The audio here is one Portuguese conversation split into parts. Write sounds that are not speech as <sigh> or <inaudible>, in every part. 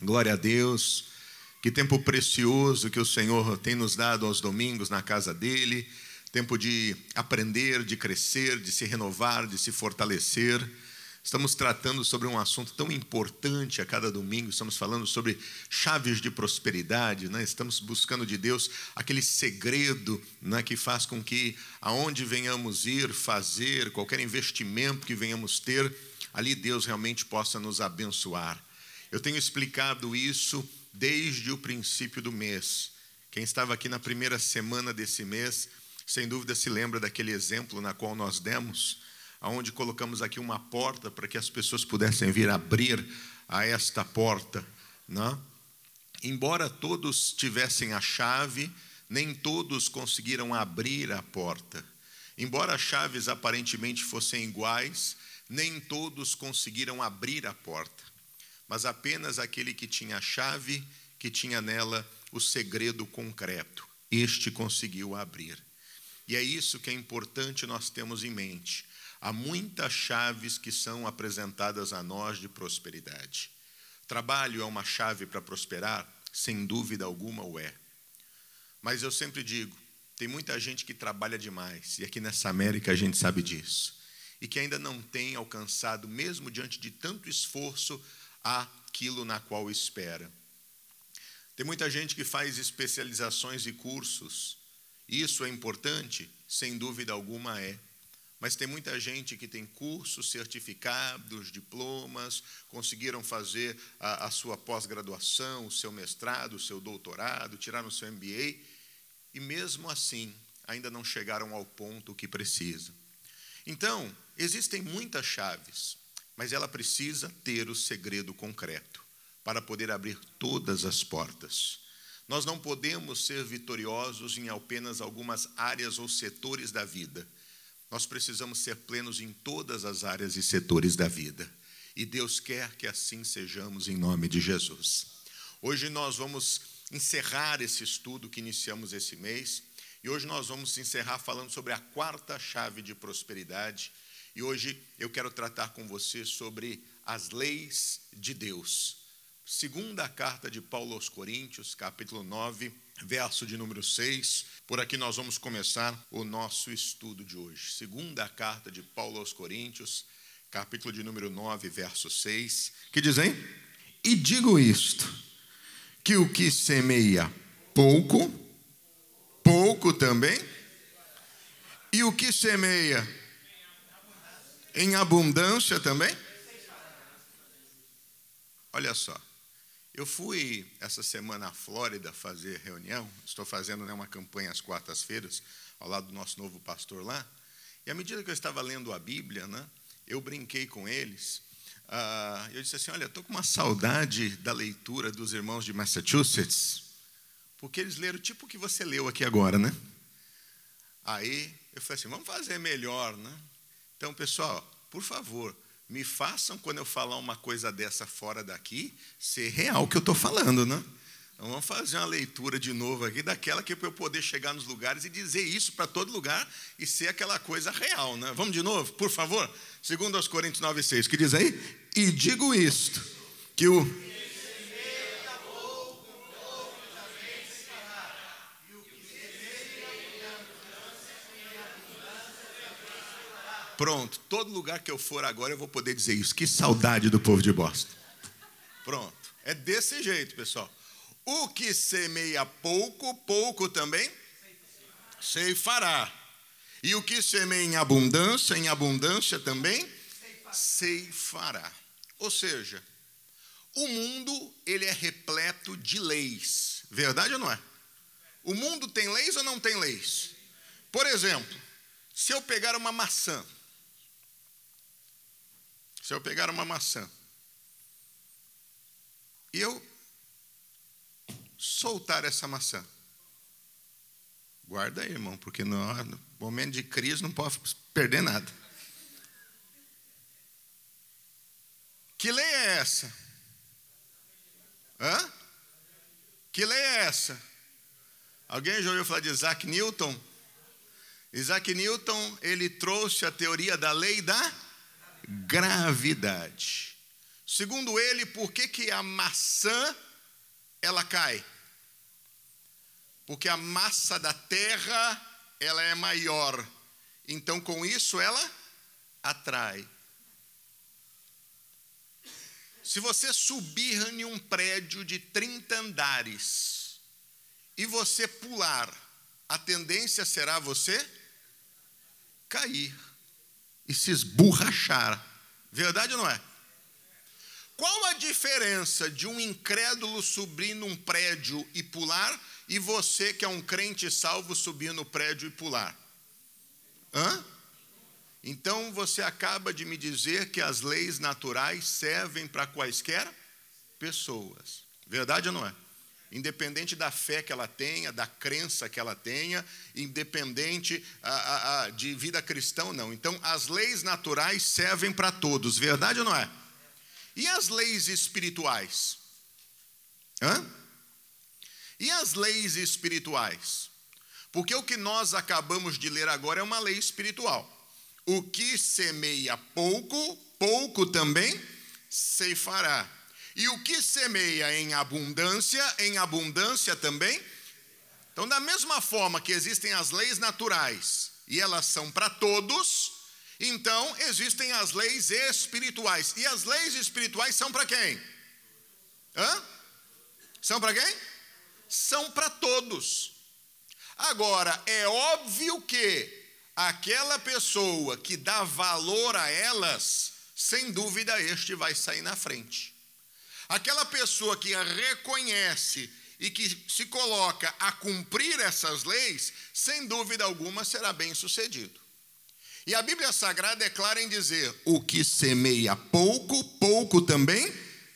Glória a Deus. Que tempo precioso que o Senhor tem nos dado aos domingos na casa dele. Tempo de aprender, de crescer, de se renovar, de se fortalecer. Estamos tratando sobre um assunto tão importante a cada domingo, estamos falando sobre chaves de prosperidade, né? estamos buscando de Deus aquele segredo né, que faz com que aonde venhamos ir, fazer, qualquer investimento que venhamos ter, ali Deus realmente possa nos abençoar. Eu tenho explicado isso desde o princípio do mês. Quem estava aqui na primeira semana desse mês, sem dúvida se lembra daquele exemplo na qual nós demos, aonde colocamos aqui uma porta para que as pessoas pudessem vir abrir a esta porta, não? Embora todos tivessem a chave, nem todos conseguiram abrir a porta. Embora as chaves aparentemente fossem iguais, nem todos conseguiram abrir a porta mas apenas aquele que tinha a chave, que tinha nela o segredo concreto. Este conseguiu abrir. E é isso que é importante nós termos em mente. Há muitas chaves que são apresentadas a nós de prosperidade. Trabalho é uma chave para prosperar? Sem dúvida alguma o é. Mas eu sempre digo, tem muita gente que trabalha demais, e aqui nessa América a gente sabe disso, e que ainda não tem alcançado, mesmo diante de tanto esforço, aquilo na qual espera. Tem muita gente que faz especializações e cursos. Isso é importante? Sem dúvida alguma é. Mas tem muita gente que tem cursos, certificados, diplomas, conseguiram fazer a, a sua pós-graduação, o seu mestrado, o seu doutorado, tiraram o seu MBA, e mesmo assim ainda não chegaram ao ponto que precisam. Então, existem muitas chaves mas ela precisa ter o segredo concreto para poder abrir todas as portas. Nós não podemos ser vitoriosos em apenas algumas áreas ou setores da vida. Nós precisamos ser plenos em todas as áreas e setores da vida. E Deus quer que assim sejamos em nome de Jesus. Hoje nós vamos encerrar esse estudo que iniciamos esse mês. E hoje nós vamos encerrar falando sobre a quarta chave de prosperidade e hoje eu quero tratar com você sobre as leis de Deus. Segunda carta de Paulo aos Coríntios, capítulo 9, verso de número 6. Por aqui nós vamos começar o nosso estudo de hoje. Segunda carta de Paulo aos Coríntios, capítulo de número 9, verso 6, que diz, hein? E digo isto, que o que semeia pouco, pouco também, e o que semeia em abundância também? Olha só, eu fui essa semana à Flórida fazer reunião, estou fazendo né, uma campanha às quartas-feiras, ao lado do nosso novo pastor lá, e à medida que eu estava lendo a Bíblia, né, eu brinquei com eles, uh, eu disse assim, olha, estou com uma saudade da leitura dos irmãos de Massachusetts, porque eles leram tipo o que você leu aqui agora, né? Aí eu falei assim, vamos fazer melhor, né? Então, pessoal, por favor, me façam, quando eu falar uma coisa dessa fora daqui, ser real o que eu estou falando, né? Então, vamos fazer uma leitura de novo aqui, daquela que é para eu poder chegar nos lugares e dizer isso para todo lugar e ser aquela coisa real, né? Vamos de novo, por favor? Segundo aos Coríntios 9, 6, que diz aí? E digo isto, que o Pronto, todo lugar que eu for agora eu vou poder dizer isso. Que saudade do povo de Boston. Pronto, é desse jeito, pessoal. O que semeia pouco, pouco também ceifará. E o que semeia em abundância, em abundância também ceifará. Ou seja, o mundo ele é repleto de leis. Verdade ou não é? O mundo tem leis ou não tem leis? Por exemplo, se eu pegar uma maçã se eu pegar uma maçã e eu soltar essa maçã, guarda aí, irmão, porque no momento de crise não pode perder nada. Que lei é essa? Hã? Que lei é essa? Alguém já ouviu falar de Isaac Newton? Isaac Newton, ele trouxe a teoria da lei da gravidade. Segundo ele, por que, que a maçã ela cai? Porque a massa da terra ela é maior. Então com isso ela atrai. Se você subir em um prédio de 30 andares e você pular, a tendência será você cair e se esborrachar. Verdade ou não é? Qual a diferença de um incrédulo subir num prédio e pular e você que é um crente salvo subir no prédio e pular? Hã? Então você acaba de me dizer que as leis naturais servem para quaisquer pessoas. Verdade ou não é? Independente da fé que ela tenha, da crença que ela tenha, independente a, a, de vida cristã ou não. Então, as leis naturais servem para todos, verdade ou não é? E as leis espirituais? Hã? E as leis espirituais? Porque o que nós acabamos de ler agora é uma lei espiritual. O que semeia pouco, pouco também ceifará. E o que semeia em abundância, em abundância também. Então, da mesma forma que existem as leis naturais e elas são para todos, então existem as leis espirituais. E as leis espirituais são para quem? Hã? São para quem? São para todos. Agora, é óbvio que aquela pessoa que dá valor a elas, sem dúvida este vai sair na frente. Aquela pessoa que a reconhece e que se coloca a cumprir essas leis, sem dúvida alguma será bem sucedido. E a Bíblia Sagrada é clara em dizer: o que semeia pouco, pouco também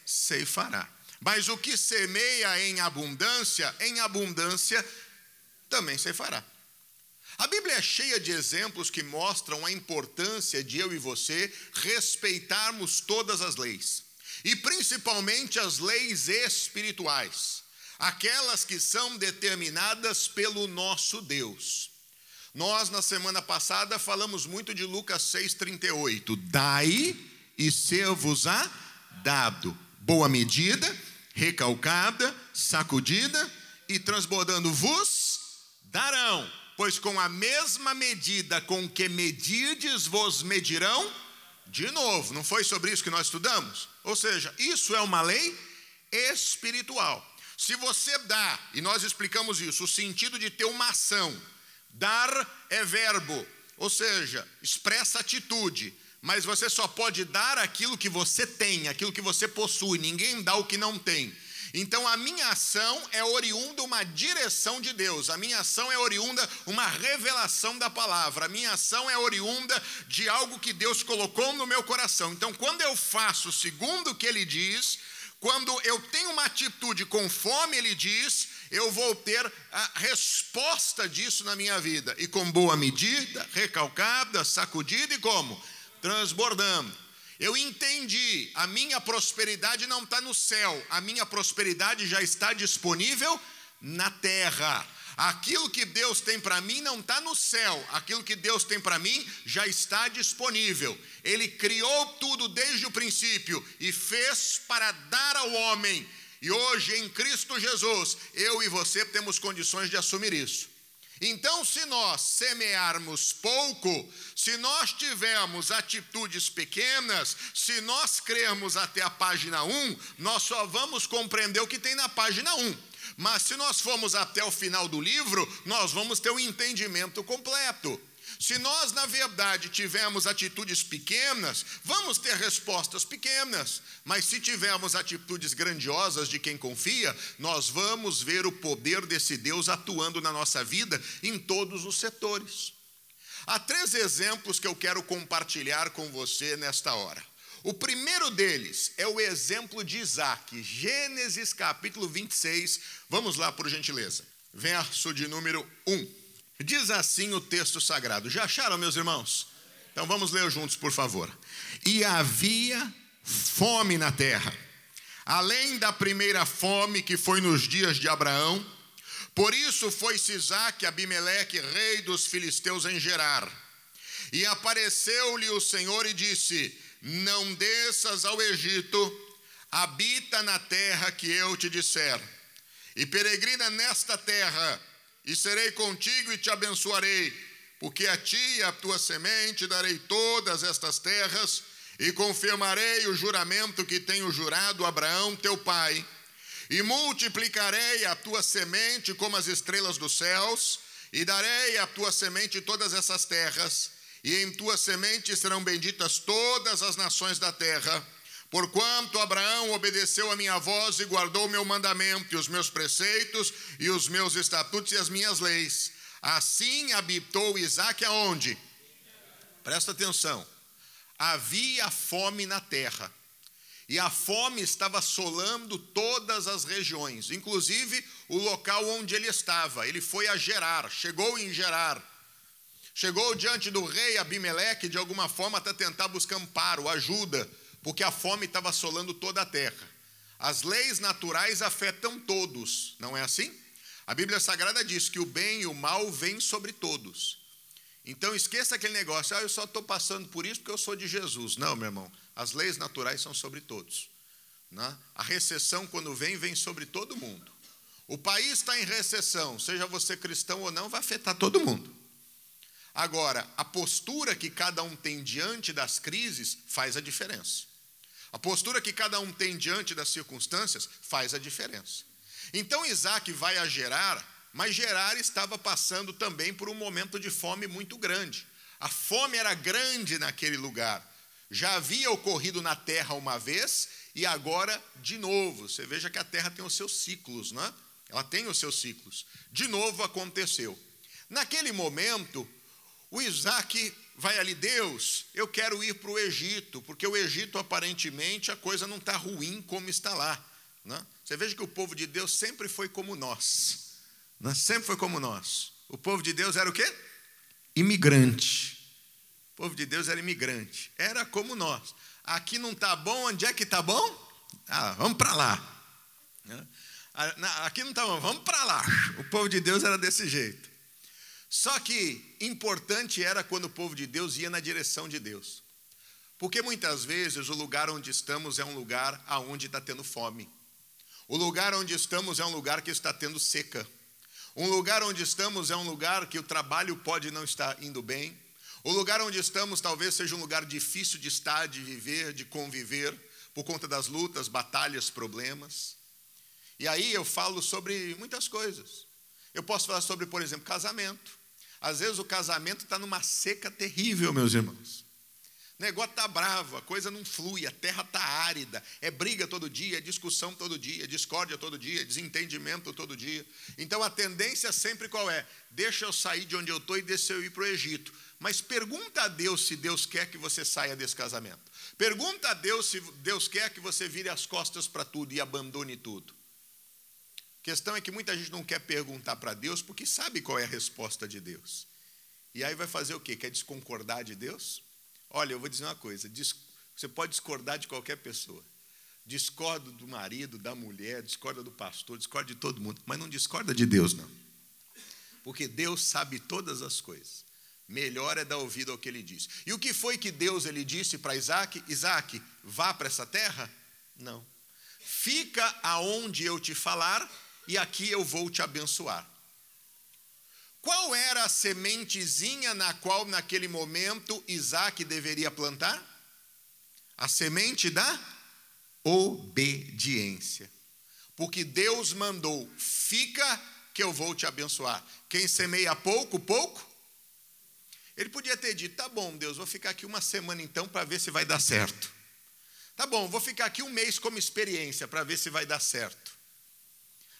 ceifará. Mas o que semeia em abundância, em abundância também ceifará. A Bíblia é cheia de exemplos que mostram a importância de eu e você respeitarmos todas as leis, e principalmente as leis espirituais, aquelas que são determinadas pelo nosso Deus. Nós, na semana passada, falamos muito de Lucas 6,38. Dai e ser-vos-á dado. Boa medida, recalcada, sacudida e transbordando vos darão pois com a mesma medida com que medirdes, vos medirão de novo. Não foi sobre isso que nós estudamos? Ou seja, isso é uma lei espiritual. Se você dá, e nós explicamos isso, o sentido de ter uma ação, dar é verbo, ou seja, expressa atitude, mas você só pode dar aquilo que você tem, aquilo que você possui, ninguém dá o que não tem. Então a minha ação é oriunda uma direção de Deus, a minha ação é oriunda uma revelação da palavra, a minha ação é oriunda de algo que Deus colocou no meu coração. Então quando eu faço segundo o que ele diz, quando eu tenho uma atitude conforme ele diz, eu vou ter a resposta disso na minha vida, e com boa medida, recalcada, sacudida e como? Transbordando. Eu entendi, a minha prosperidade não está no céu, a minha prosperidade já está disponível na terra. Aquilo que Deus tem para mim não está no céu, aquilo que Deus tem para mim já está disponível. Ele criou tudo desde o princípio e fez para dar ao homem. E hoje, em Cristo Jesus, eu e você temos condições de assumir isso. Então, se nós semearmos pouco, se nós tivermos atitudes pequenas, se nós crermos até a página 1, nós só vamos compreender o que tem na página 1. Mas se nós formos até o final do livro, nós vamos ter um entendimento completo. Se nós, na verdade, tivermos atitudes pequenas, vamos ter respostas pequenas. Mas se tivermos atitudes grandiosas de quem confia, nós vamos ver o poder desse Deus atuando na nossa vida em todos os setores. Há três exemplos que eu quero compartilhar com você nesta hora. O primeiro deles é o exemplo de Isaac, Gênesis capítulo 26. Vamos lá, por gentileza. Verso de número 1. Diz assim o texto sagrado. Já acharam, meus irmãos? Então vamos ler juntos, por favor. E havia fome na terra, além da primeira fome que foi nos dias de Abraão. Por isso foi Sisaque Abimeleque, rei dos filisteus, em Gerar. E apareceu-lhe o Senhor e disse: Não desças ao Egito habita na terra que eu te disser, e peregrina nesta terra, e serei contigo e te abençoarei, porque a ti e a tua semente darei todas estas terras, e confirmarei o juramento que tenho jurado a Abraão, teu pai, e multiplicarei a tua semente como as estrelas dos céus, e darei à tua semente todas essas terras, e em tua semente serão benditas todas as nações da terra Porquanto Abraão obedeceu a minha voz e guardou o meu mandamento, e os meus preceitos, e os meus estatutos e as minhas leis. Assim habitou Isaac aonde? Presta atenção. Havia fome na terra. E a fome estava assolando todas as regiões, inclusive o local onde ele estava. Ele foi a Gerar, chegou em Gerar. Chegou diante do rei Abimeleque, de alguma forma, até tentar buscar amparo, ajuda porque a fome estava assolando toda a terra. As leis naturais afetam todos, não é assim? A Bíblia Sagrada diz que o bem e o mal vêm sobre todos. Então esqueça aquele negócio, ah, eu só estou passando por isso porque eu sou de Jesus. Não, meu irmão, as leis naturais são sobre todos. Né? A recessão, quando vem, vem sobre todo mundo. O país está em recessão, seja você cristão ou não, vai afetar todo mundo. Agora, a postura que cada um tem diante das crises faz a diferença. A postura que cada um tem diante das circunstâncias faz a diferença. Então Isaac vai a Gerar, mas Gerar estava passando também por um momento de fome muito grande. A fome era grande naquele lugar. Já havia ocorrido na terra uma vez e agora de novo. Você veja que a terra tem os seus ciclos, não é? Ela tem os seus ciclos. De novo aconteceu. Naquele momento, o Isaac vai ali, Deus, eu quero ir para o Egito, porque o Egito aparentemente a coisa não está ruim como está lá. Né? Você veja que o povo de Deus sempre foi como nós. Né? Sempre foi como nós. O povo de Deus era o quê? Imigrante. O povo de Deus era imigrante. Era como nós. Aqui não está bom, onde é que está bom? Ah, vamos para lá. Né? Ah, aqui não está bom, vamos para lá. O povo de Deus era desse jeito. Só que importante era quando o povo de Deus ia na direção de Deus. Porque muitas vezes o lugar onde estamos é um lugar aonde está tendo fome. O lugar onde estamos é um lugar que está tendo seca. Um lugar onde estamos é um lugar que o trabalho pode não estar indo bem. O lugar onde estamos talvez seja um lugar difícil de estar, de viver, de conviver, por conta das lutas, batalhas, problemas. E aí eu falo sobre muitas coisas. Eu posso falar sobre, por exemplo, casamento. Às vezes o casamento está numa seca terrível, meus irmãos. O negócio está bravo, a coisa não flui, a terra está árida, é briga todo dia, é discussão todo dia, é discórdia todo dia, é desentendimento todo dia. Então a tendência sempre qual é? Deixa eu sair de onde eu estou e deixa eu ir para o Egito. Mas pergunta a Deus se Deus quer que você saia desse casamento. Pergunta a Deus se Deus quer que você vire as costas para tudo e abandone tudo. A questão é que muita gente não quer perguntar para Deus porque sabe qual é a resposta de Deus. E aí vai fazer o quê? Quer desconcordar de Deus? Olha, eu vou dizer uma coisa: você pode discordar de qualquer pessoa. Discorda do marido, da mulher, discorda do pastor, discorda de todo mundo, mas não discorda de Deus, não. Porque Deus sabe todas as coisas. Melhor é dar ouvido ao que ele disse. E o que foi que Deus ele disse para Isaac? Isaac, vá para essa terra? Não. Fica aonde eu te falar e aqui eu vou te abençoar. Qual era a sementezinha na qual, naquele momento, Isaac deveria plantar? A semente da obediência. Porque Deus mandou: fica que eu vou te abençoar. Quem semeia pouco, pouco. Ele podia ter dito: tá bom, Deus, vou ficar aqui uma semana então para ver se vai dar certo. Tá bom, vou ficar aqui um mês como experiência para ver se vai dar certo.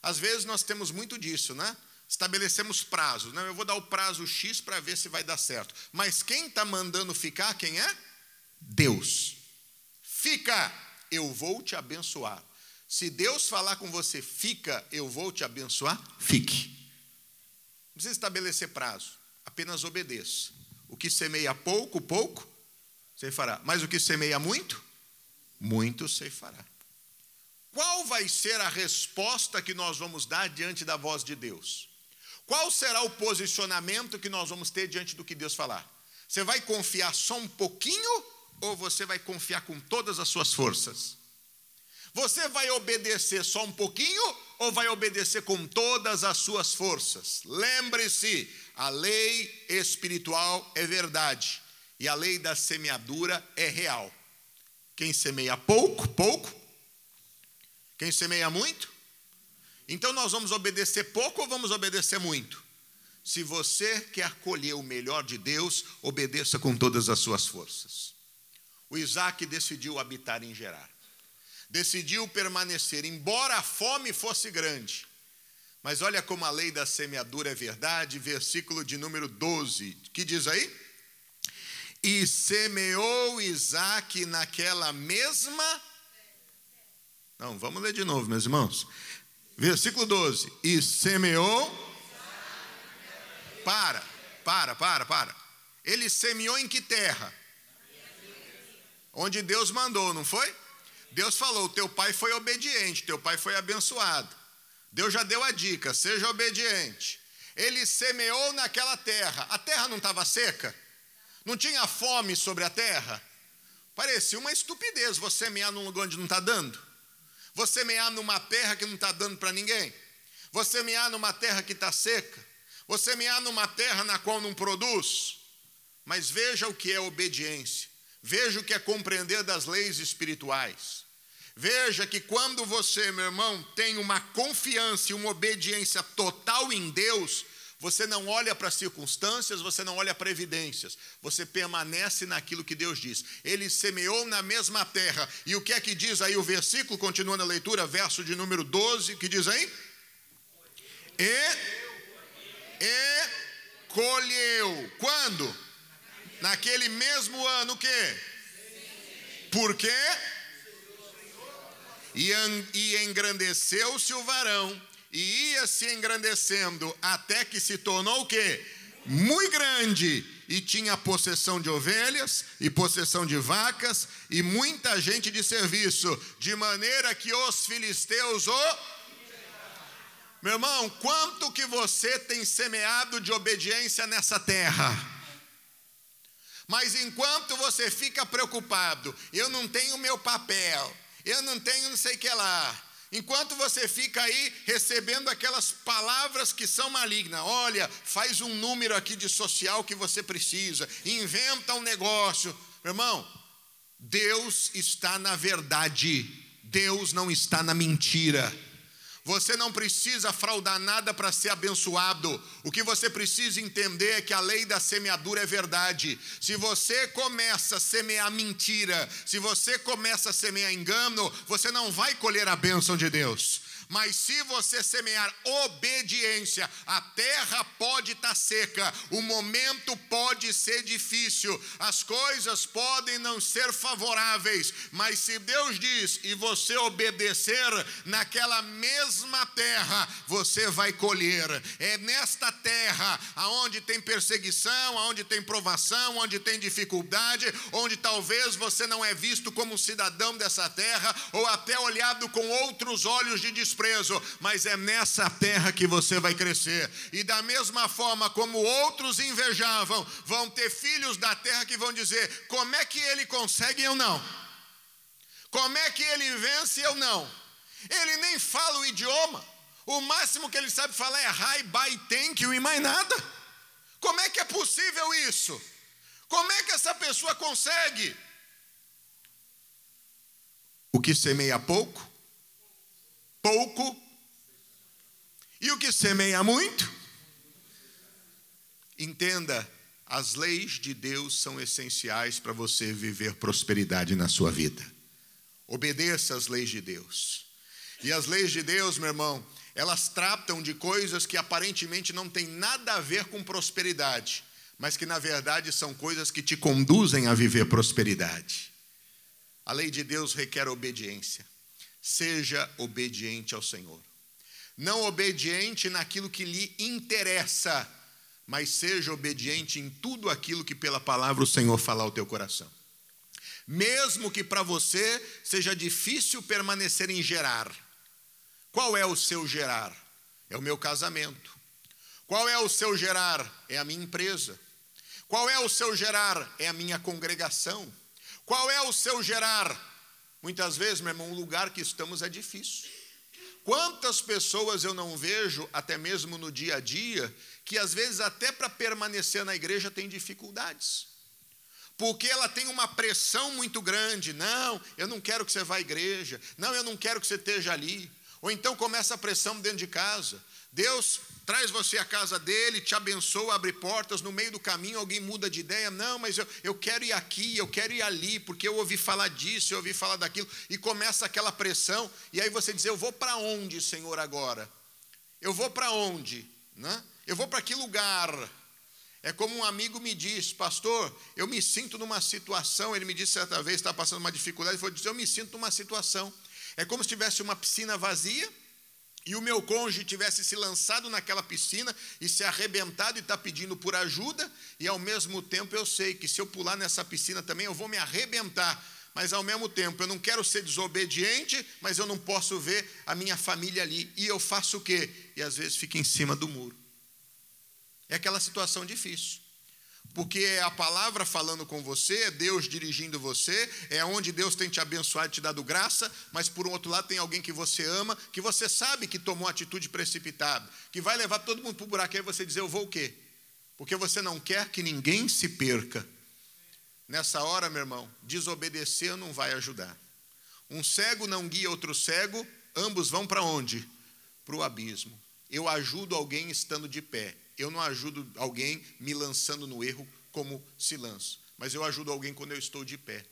Às vezes nós temos muito disso, né? Estabelecemos prazos. Não, eu vou dar o prazo X para ver se vai dar certo. Mas quem está mandando ficar, quem é? Deus. Fica, eu vou te abençoar. Se Deus falar com você, fica, eu vou te abençoar, fique. Não precisa estabelecer prazo, apenas obedeça. O que semeia pouco, pouco, você fará. Mas o que semeia muito, muito você fará. Qual vai ser a resposta que nós vamos dar diante da voz de Deus? Qual será o posicionamento que nós vamos ter diante do que Deus falar? Você vai confiar só um pouquinho ou você vai confiar com todas as suas forças? Você vai obedecer só um pouquinho ou vai obedecer com todas as suas forças? Lembre-se, a lei espiritual é verdade e a lei da semeadura é real. Quem semeia pouco, pouco. Quem semeia muito? Então nós vamos obedecer pouco ou vamos obedecer muito? Se você quer colher o melhor de Deus, obedeça com todas as suas forças. O Isaac decidiu habitar em Gerar decidiu permanecer, embora a fome fosse grande. Mas olha como a lei da semeadura é verdade, versículo de número 12, que diz aí? E semeou Isaac naquela mesma. Não, vamos ler de novo, meus irmãos. Versículo 12: E semeou. Para, para, para, para. Ele semeou em que terra? Onde Deus mandou, não foi? Deus falou: teu pai foi obediente, teu pai foi abençoado. Deus já deu a dica: seja obediente. Ele semeou naquela terra. A terra não estava seca? Não tinha fome sobre a terra? Parecia uma estupidez você semear num lugar onde não está dando. Você semear numa terra que não está dando para ninguém. Você semear numa terra que está seca. Você semear numa terra na qual não produz. Mas veja o que é obediência. Veja o que é compreender das leis espirituais. Veja que quando você, meu irmão, tem uma confiança e uma obediência total em Deus, você não olha para circunstâncias, você não olha para evidências, você permanece naquilo que Deus diz. Ele semeou na mesma terra. E o que é que diz aí o versículo? Continuando a leitura, verso de número 12, que diz aí? E, e colheu. Quando? Naquele mesmo ano o quê? Por quê? e engrandeceu-se o varão, e ia se engrandecendo até que se tornou o quê? Muito grande, e tinha possessão de ovelhas e possessão de vacas e muita gente de serviço, de maneira que os filisteus o Meu irmão, quanto que você tem semeado de obediência nessa terra? Mas enquanto você fica preocupado, eu não tenho meu papel, eu não tenho não sei o que lá. Enquanto você fica aí recebendo aquelas palavras que são malignas, olha, faz um número aqui de social que você precisa, inventa um negócio. Irmão, Deus está na verdade, Deus não está na mentira. Você não precisa fraudar nada para ser abençoado. O que você precisa entender é que a lei da semeadura é verdade. Se você começa a semear mentira, se você começa a semear engano, você não vai colher a bênção de Deus. Mas se você semear obediência, a terra pode estar tá seca, o momento pode ser difícil, as coisas podem não ser favoráveis, mas se Deus diz e você obedecer naquela mesma terra, você vai colher. É nesta terra aonde tem perseguição, aonde tem provação, onde tem dificuldade, onde talvez você não é visto como cidadão dessa terra ou até olhado com outros olhos de desprezo desprezo, mas é nessa terra que você vai crescer. E da mesma forma como outros invejavam, vão ter filhos da terra que vão dizer: como é que ele consegue eu não? Como é que ele vence eu não? Ele nem fala o idioma. O máximo que ele sabe falar é hi, bye, thank you e mais nada. Como é que é possível isso? Como é que essa pessoa consegue? O que semeia pouco, pouco, e o que semeia muito. Entenda, as leis de Deus são essenciais para você viver prosperidade na sua vida. Obedeça às leis de Deus. E as leis de Deus, meu irmão, elas tratam de coisas que aparentemente não têm nada a ver com prosperidade, mas que na verdade são coisas que te conduzem a viver prosperidade. A lei de Deus requer obediência seja obediente ao Senhor. Não obediente naquilo que lhe interessa, mas seja obediente em tudo aquilo que pela palavra o Senhor falar ao teu coração. Mesmo que para você seja difícil permanecer em gerar. Qual é o seu gerar? É o meu casamento. Qual é o seu gerar? É a minha empresa. Qual é o seu gerar? É a minha congregação. Qual é o seu gerar? Muitas vezes, meu irmão, o lugar que estamos é difícil. Quantas pessoas eu não vejo, até mesmo no dia a dia, que às vezes até para permanecer na igreja tem dificuldades. Porque ela tem uma pressão muito grande. Não, eu não quero que você vá à igreja. Não, eu não quero que você esteja ali. Ou então começa a pressão dentro de casa. Deus traz você à casa dele, te abençoa, abre portas, no meio do caminho alguém muda de ideia, não, mas eu, eu quero ir aqui, eu quero ir ali, porque eu ouvi falar disso, eu ouvi falar daquilo, e começa aquela pressão, e aí você diz, eu vou para onde, Senhor, agora? Eu vou para onde? Né? Eu vou para que lugar? É como um amigo me disse, pastor, eu me sinto numa situação, ele me disse certa vez, está passando uma dificuldade, ele falou, eu me sinto numa situação, é como se tivesse uma piscina vazia, e o meu cônjuge tivesse se lançado naquela piscina e se arrebentado e está pedindo por ajuda, e ao mesmo tempo eu sei que se eu pular nessa piscina também eu vou me arrebentar, mas ao mesmo tempo eu não quero ser desobediente, mas eu não posso ver a minha família ali, e eu faço o quê? E às vezes fica em cima do muro. É aquela situação difícil porque é a palavra falando com você, é Deus dirigindo você, é onde Deus tem te abençoado e te dado graça, mas por outro lado tem alguém que você ama, que você sabe que tomou atitude precipitada, que vai levar todo mundo para o buraco, aí você dizer, eu vou o quê? Porque você não quer que ninguém se perca. Nessa hora, meu irmão, desobedecer não vai ajudar. Um cego não guia outro cego, ambos vão para onde? Para o abismo. Eu ajudo alguém estando de pé, eu não ajudo alguém me lançando no erro como se lança, mas eu ajudo alguém quando eu estou de pé.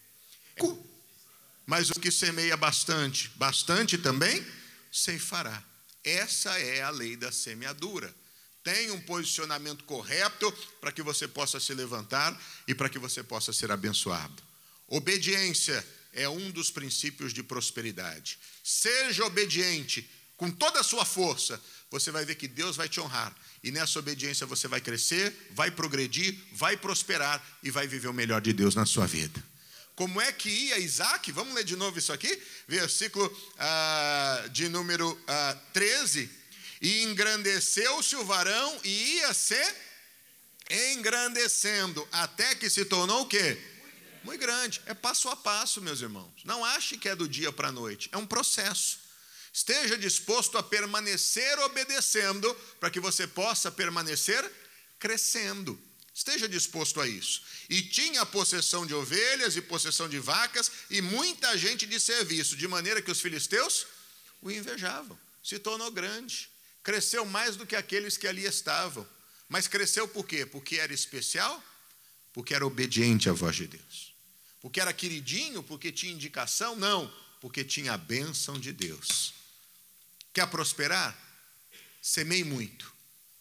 Mas o que semeia bastante, bastante também ceifará. Essa é a lei da semeadura. Tem um posicionamento correto para que você possa se levantar e para que você possa ser abençoado. Obediência é um dos princípios de prosperidade. Seja obediente com toda a sua força, você vai ver que Deus vai te honrar. E nessa obediência você vai crescer, vai progredir, vai prosperar e vai viver o melhor de Deus na sua vida. Como é que ia Isaac? Vamos ler de novo isso aqui? Versículo ah, de número ah, 13. E engrandeceu-se o varão e ia se engrandecendo, até que se tornou o quê? Muito grande. É passo a passo, meus irmãos. Não ache que é do dia para a noite. É um processo. Esteja disposto a permanecer obedecendo, para que você possa permanecer crescendo. Esteja disposto a isso. E tinha possessão de ovelhas e possessão de vacas e muita gente de serviço, de maneira que os filisteus o invejavam. Se tornou grande, cresceu mais do que aqueles que ali estavam. Mas cresceu por quê? Porque era especial? Porque era obediente à voz de Deus. Porque era queridinho? Porque tinha indicação? Não, porque tinha a bênção de Deus. Quer prosperar? Semei muito.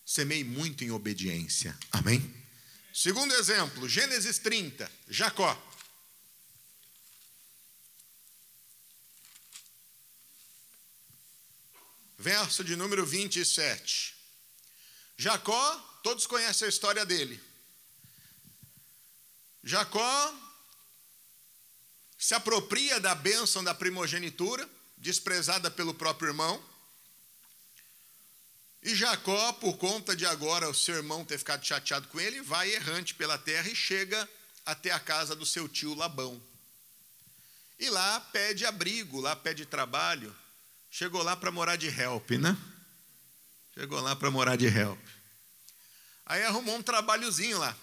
Semei muito em obediência. Amém? Segundo exemplo, Gênesis 30, Jacó. Verso de número 27. Jacó, todos conhecem a história dele. Jacó se apropria da bênção da primogenitura, desprezada pelo próprio irmão. E Jacó, por conta de agora o seu irmão ter ficado chateado com ele, vai errante pela terra e chega até a casa do seu tio Labão. E lá pede abrigo, lá pede trabalho. Chegou lá para morar de help, né? Chegou lá para morar de help. Aí arrumou um trabalhozinho lá.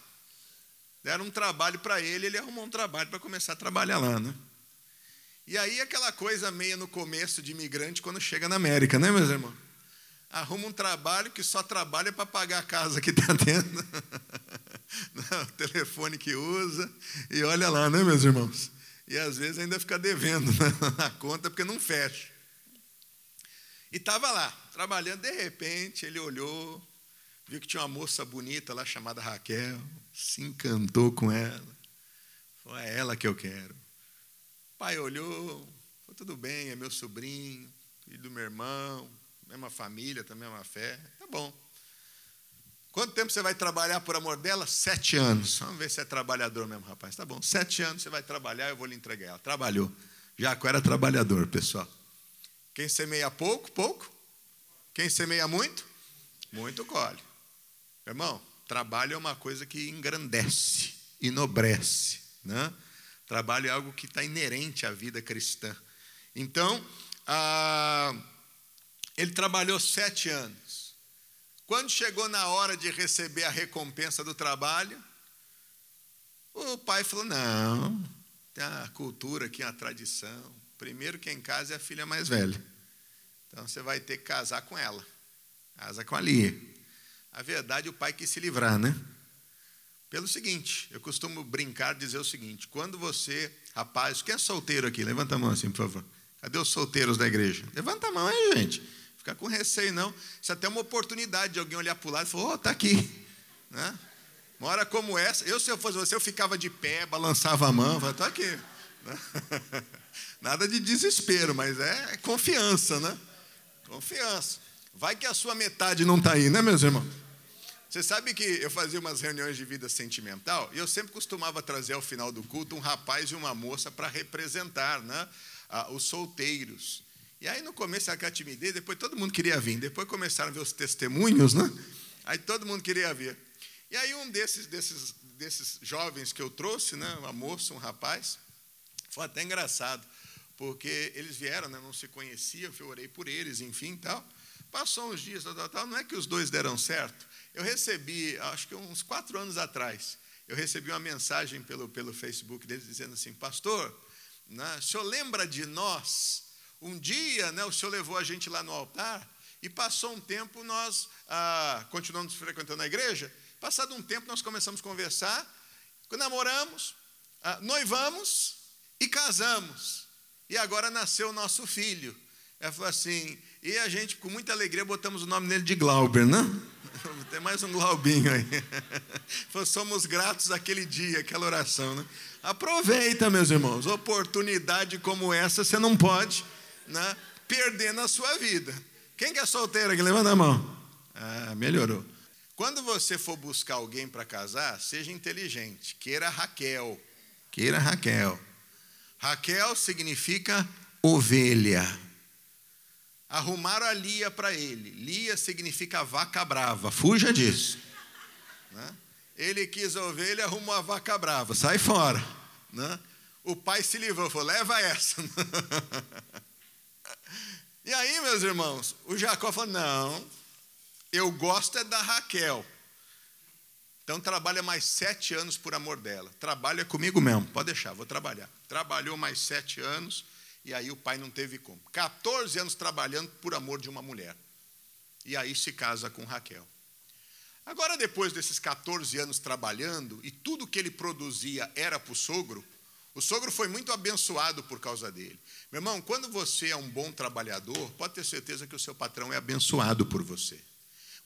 Deram um trabalho para ele, ele arrumou um trabalho para começar a trabalhar lá, né? E aí aquela coisa meia no começo de imigrante quando chega na América, né, meus irmãos? Arruma um trabalho que só trabalha para pagar a casa que está dentro, <laughs> o telefone que usa, e olha lá, né, meus irmãos? E às vezes ainda fica devendo <laughs> na conta porque não fecha. E estava lá, trabalhando, de repente ele olhou, viu que tinha uma moça bonita lá chamada Raquel, se encantou com ela. Falou, é ela que eu quero. O pai olhou, falou, tudo bem, é meu sobrinho, filho do meu irmão, mesma família, também mesma fé. Tá bom. Quanto tempo você vai trabalhar por amor dela? Sete anos. Vamos ver se é trabalhador mesmo, rapaz. Tá bom. Sete anos você vai trabalhar, eu vou lhe entregar ela. Trabalhou. Jacó era trabalhador, pessoal. Quem semeia pouco, pouco. Quem semeia muito, muito colhe. Irmão, trabalho é uma coisa que engrandece, enobrece. Né? Trabalho é algo que está inerente à vida cristã. Então, ah, ele trabalhou sete anos. Quando chegou na hora de receber a recompensa do trabalho, o pai falou: Não, tem a cultura aqui, a tradição. Primeiro quem casa é a filha mais velha. Então você vai ter que casar com ela. Casa com a Lia. A verdade, o pai quis se livrar, né? Pelo seguinte, eu costumo brincar, dizer o seguinte: quando você, rapaz, quem é solteiro aqui? Levanta a mão assim, por favor. Cadê os solteiros da igreja? Levanta a mão aí, gente. Fica com receio, não. Isso é até uma oportunidade de alguém olhar para o lado e falar: Ô, oh, tá aqui. <laughs> Né? Uma hora como essa, eu, se eu fosse você, eu ficava de pé, balançava a mão, falava: tô aqui. <laughs> Nada de desespero, mas é confiança, né? Confiança. Vai que a sua metade não está aí, né, meus irmãos? Você sabe que eu fazia umas reuniões de vida sentimental e eu sempre costumava trazer ao final do culto um rapaz e uma moça para representar né, os solteiros. E aí no começo aquela timidez, depois todo mundo queria vir. Depois começaram a ver os testemunhos, né? Aí todo mundo queria vir. E aí um desses, desses, desses jovens que eu trouxe, né, uma moça, um rapaz, foi até engraçado, porque eles vieram, né, não se conheciam, eu orei por eles, enfim, tal. Passou uns dias, tal, tal, tal, não é que os dois deram certo. Eu recebi, acho que uns quatro anos atrás, eu recebi uma mensagem pelo, pelo Facebook deles dizendo assim, pastor, né, o senhor lembra de nós? Um dia, né, o senhor levou a gente lá no altar e passou um tempo, nós ah, continuamos frequentando a igreja, passado um tempo nós começamos a conversar, namoramos, ah, noivamos e casamos. E agora nasceu o nosso filho. Ela falou assim, e a gente, com muita alegria, botamos o nome dele de Glauber, né? <laughs> Tem mais um Glaubinho aí. <laughs> Somos gratos aquele dia, aquela oração, né? Aproveita, meus irmãos. Oportunidade como essa você não pode né, perder na sua vida. Quem que é solteiro aqui? Levanta a mão. Ah, melhorou. Quando você for buscar alguém para casar, seja inteligente. Queira Raquel. Queira Raquel. Raquel significa ovelha. Arrumaram a Lia para ele. Lia significa vaca brava. Fuja disso. Né? Ele quis a ovelha, arrumou a vaca brava. Sai fora. Né? O pai se livrou, falou: leva essa. <laughs> e aí, meus irmãos, o Jacó falou: não, eu gosto é da Raquel. Então trabalha mais sete anos por amor dela. Trabalha comigo mesmo, pode deixar, vou trabalhar. Trabalhou mais sete anos e aí o pai não teve como. 14 anos trabalhando por amor de uma mulher. E aí se casa com Raquel. Agora, depois desses 14 anos trabalhando, e tudo que ele produzia era para o sogro, o sogro foi muito abençoado por causa dele. Meu irmão, quando você é um bom trabalhador, pode ter certeza que o seu patrão é abençoado por você.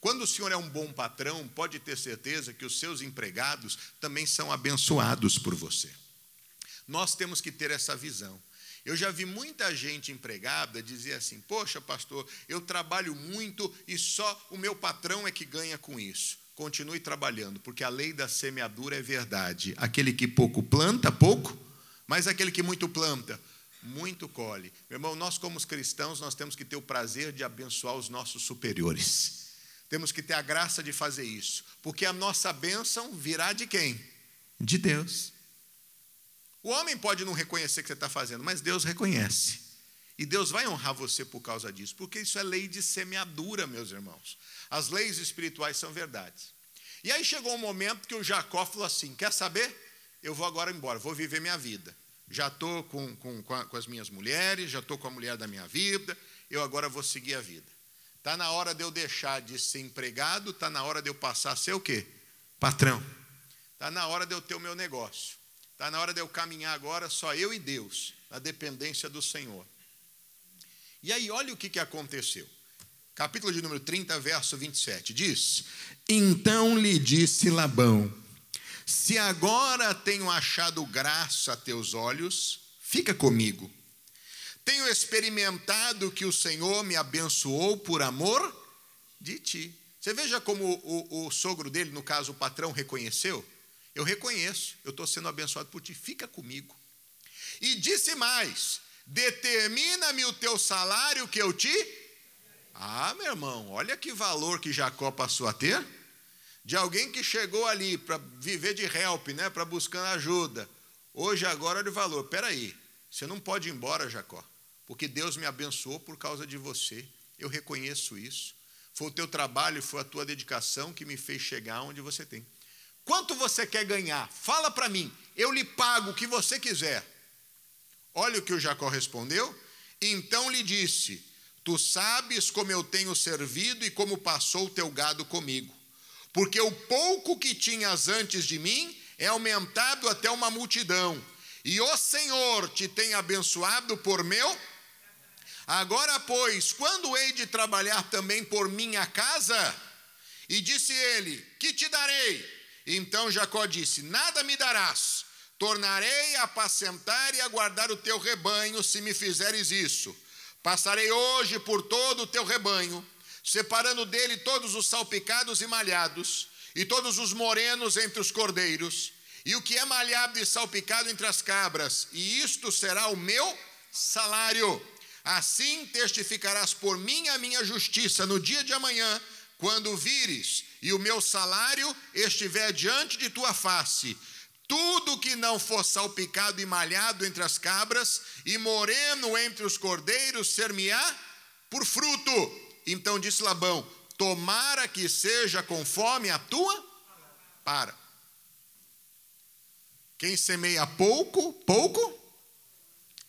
Quando o senhor é um bom patrão, pode ter certeza que os seus empregados também são abençoados por você. Nós temos que ter essa visão. Eu já vi muita gente empregada dizer assim: Poxa, pastor, eu trabalho muito e só o meu patrão é que ganha com isso. Continue trabalhando, porque a lei da semeadura é verdade. Aquele que pouco planta, pouco, mas aquele que muito planta, muito colhe. Meu irmão, nós como cristãos, nós temos que ter o prazer de abençoar os nossos superiores. Temos que ter a graça de fazer isso, porque a nossa bênção virá de quem? De Deus. O homem pode não reconhecer que você está fazendo, mas Deus reconhece. E Deus vai honrar você por causa disso, porque isso é lei de semeadura, meus irmãos. As leis espirituais são verdades. E aí chegou um momento que o Jacó falou assim: Quer saber? Eu vou agora embora, vou viver minha vida. Já estou com, com, com as minhas mulheres, já estou com a mulher da minha vida, eu agora vou seguir a vida. Está na hora de eu deixar de ser empregado, está na hora de eu passar a ser o quê? Patrão. Está na hora de eu ter o meu negócio. Está na hora de eu caminhar agora só eu e Deus, na dependência do Senhor. E aí, olha o que, que aconteceu. Capítulo de número 30, verso 27, diz: Então lhe disse Labão: Se agora tenho achado graça a teus olhos, fica comigo. Tenho experimentado que o Senhor me abençoou por amor de ti. Você veja como o, o sogro dele, no caso o patrão, reconheceu. Eu reconheço, eu estou sendo abençoado por ti, fica comigo. E disse mais: determina-me o teu salário que eu te. Ah, meu irmão, olha que valor que Jacó passou a ter. De alguém que chegou ali para viver de help, né, para buscar ajuda. Hoje, agora, ele falou: peraí, você não pode ir embora, Jacó, porque Deus me abençoou por causa de você. Eu reconheço isso. Foi o teu trabalho, foi a tua dedicação que me fez chegar onde você tem. Quanto você quer ganhar? Fala para mim, eu lhe pago o que você quiser. Olha o que o Jacó respondeu. Então lhe disse: Tu sabes como eu tenho servido e como passou o teu gado comigo. Porque o pouco que tinhas antes de mim é aumentado até uma multidão. E o Senhor te tem abençoado por meu. Agora, pois, quando hei de trabalhar também por minha casa? E disse ele: Que te darei? Então Jacó disse: Nada me darás, tornarei a apacentar e a guardar o teu rebanho, se me fizeres isso. Passarei hoje por todo o teu rebanho, separando dele todos os salpicados e malhados, e todos os morenos entre os cordeiros, e o que é malhado e salpicado entre as cabras, e isto será o meu salário. Assim testificarás por mim a minha justiça no dia de amanhã, quando vires e o meu salário estiver diante de tua face. Tudo que não for salpicado e malhado entre as cabras, e moreno entre os cordeiros, ser-me-á por fruto. Então disse Labão: Tomara que seja conforme a tua para. Quem semeia pouco, pouco.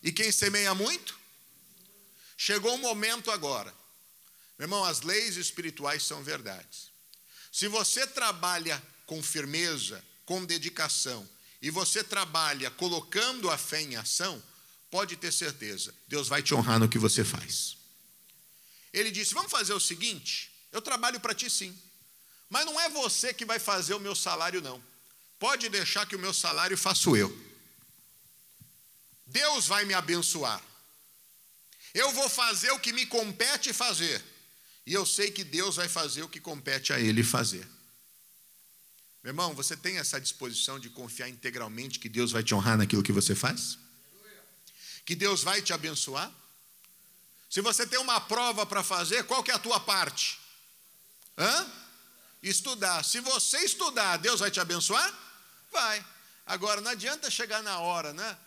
E quem semeia muito? Chegou o momento agora. Meu irmão, as leis espirituais são verdades. Se você trabalha com firmeza, com dedicação, e você trabalha colocando a fé em ação, pode ter certeza, Deus vai te honrar no que você faz. Ele disse: Vamos fazer o seguinte, eu trabalho para ti sim, mas não é você que vai fazer o meu salário, não. Pode deixar que o meu salário faço eu. Deus vai me abençoar. Eu vou fazer o que me compete fazer. E eu sei que Deus vai fazer o que compete a Ele fazer. Meu irmão, você tem essa disposição de confiar integralmente que Deus vai te honrar naquilo que você faz? Que Deus vai te abençoar? Se você tem uma prova para fazer, qual que é a tua parte? Hã? Estudar. Se você estudar, Deus vai te abençoar? Vai. Agora, não adianta chegar na hora, né?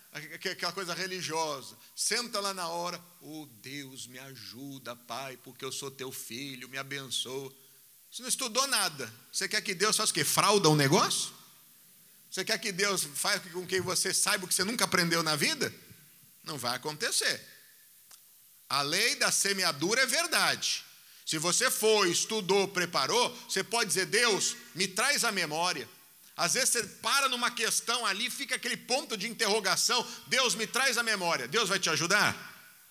aquela coisa religiosa. Senta lá na hora, oh Deus, me ajuda, Pai, porque eu sou teu filho, me abençoa. Você não estudou nada. Você quer que Deus faça o quê? Frauda um negócio? Você quer que Deus faça com que você saiba o que você nunca aprendeu na vida? Não vai acontecer. A lei da semeadura é verdade. Se você foi, estudou, preparou, você pode dizer: Deus, me traz a memória. Às vezes você para numa questão ali, fica aquele ponto de interrogação. Deus me traz a memória. Deus vai te ajudar?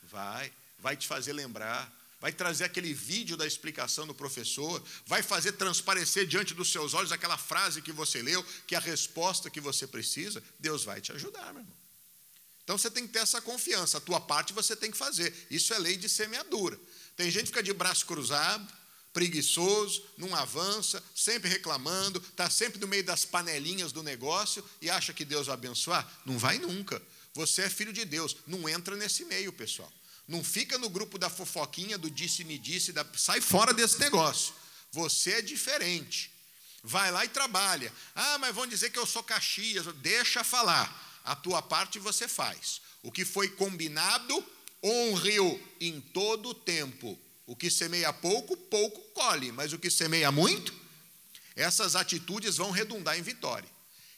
Vai, vai te fazer lembrar. Vai trazer aquele vídeo da explicação do professor, vai fazer transparecer diante dos seus olhos aquela frase que você leu, que é a resposta que você precisa. Deus vai te ajudar, meu irmão. Então você tem que ter essa confiança. A tua parte você tem que fazer. Isso é lei de semeadura. Tem gente que fica de braço cruzado, preguiçoso, não avança, sempre reclamando, está sempre no meio das panelinhas do negócio e acha que Deus vai abençoar? Não vai nunca. Você é filho de Deus, não entra nesse meio, pessoal. Não fica no grupo da fofoquinha, do disse-me disse, da... sai fora desse negócio. Você é diferente. Vai lá e trabalha. Ah, mas vão dizer que eu sou Caxias. Deixa falar. A tua parte você faz. O que foi combinado, honre-o em todo o tempo o que semeia pouco, pouco colhe, mas o que semeia muito, essas atitudes vão redundar em vitória.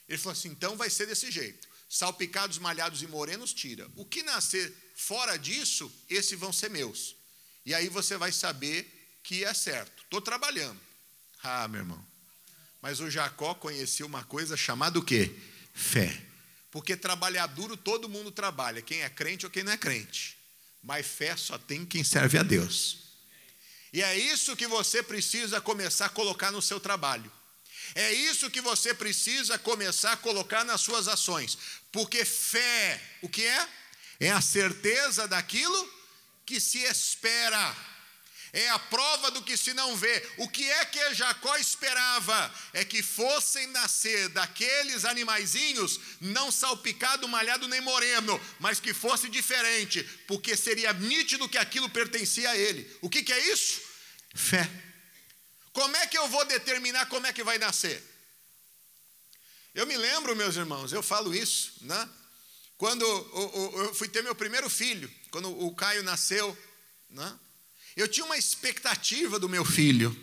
Ele falou assim: então vai ser desse jeito. Salpicados, malhados e morenos, tira. O que nascer fora disso, esses vão ser meus. E aí você vai saber que é certo. Estou trabalhando. Ah, meu irmão. Mas o Jacó conhecia uma coisa chamada o quê? Fé. Porque trabalhar duro todo mundo trabalha, quem é crente ou quem não é crente. Mas fé só tem quem serve a Deus. E é isso que você precisa começar a colocar no seu trabalho. É isso que você precisa começar a colocar nas suas ações. Porque fé, o que é? É a certeza daquilo que se espera. É a prova do que se não vê. O que é que Jacó esperava? É que fossem nascer daqueles animaizinhos, não salpicado, malhado nem moreno, mas que fosse diferente, porque seria nítido que aquilo pertencia a ele. O que, que é isso? Fé. Como é que eu vou determinar como é que vai nascer? Eu me lembro, meus irmãos, eu falo isso, né? Quando eu fui ter meu primeiro filho, quando o Caio nasceu, né? Eu tinha uma expectativa do meu filho.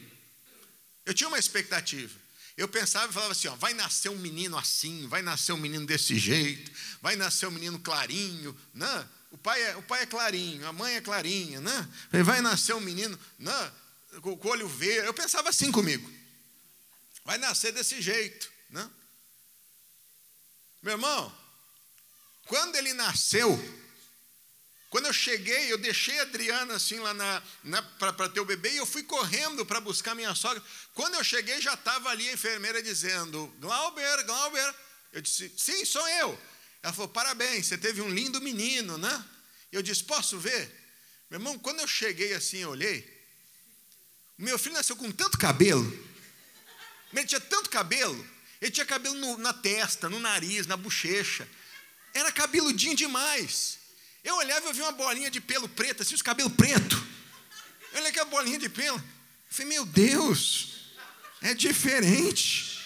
Eu tinha uma expectativa. Eu pensava e falava assim: ó, vai nascer um menino assim, vai nascer um menino desse jeito, vai nascer um menino clarinho, né? O pai é, o pai é clarinho, a mãe é clarinha, né? Vai nascer um menino né? com o olho verde. Eu pensava assim comigo. Vai nascer desse jeito, né? Meu irmão, quando ele nasceu, quando eu cheguei, eu deixei a Adriana assim lá na, na para ter o bebê e eu fui correndo para buscar minha sogra. Quando eu cheguei, já estava ali a enfermeira dizendo: Glauber, Glauber. Eu disse: Sim, sou eu. Ela falou: Parabéns, você teve um lindo menino, né? Eu disse: Posso ver? Meu irmão, quando eu cheguei assim, eu olhei. Meu filho nasceu com tanto cabelo. Ele tinha tanto cabelo. Ele tinha cabelo no, na testa, no nariz, na bochecha. Era cabeludinho demais. Eu olhava e eu vi uma bolinha de pelo preto, assim, os cabelos preto. Eu olhei aquela bolinha de pelo. Eu falei, meu Deus, é diferente.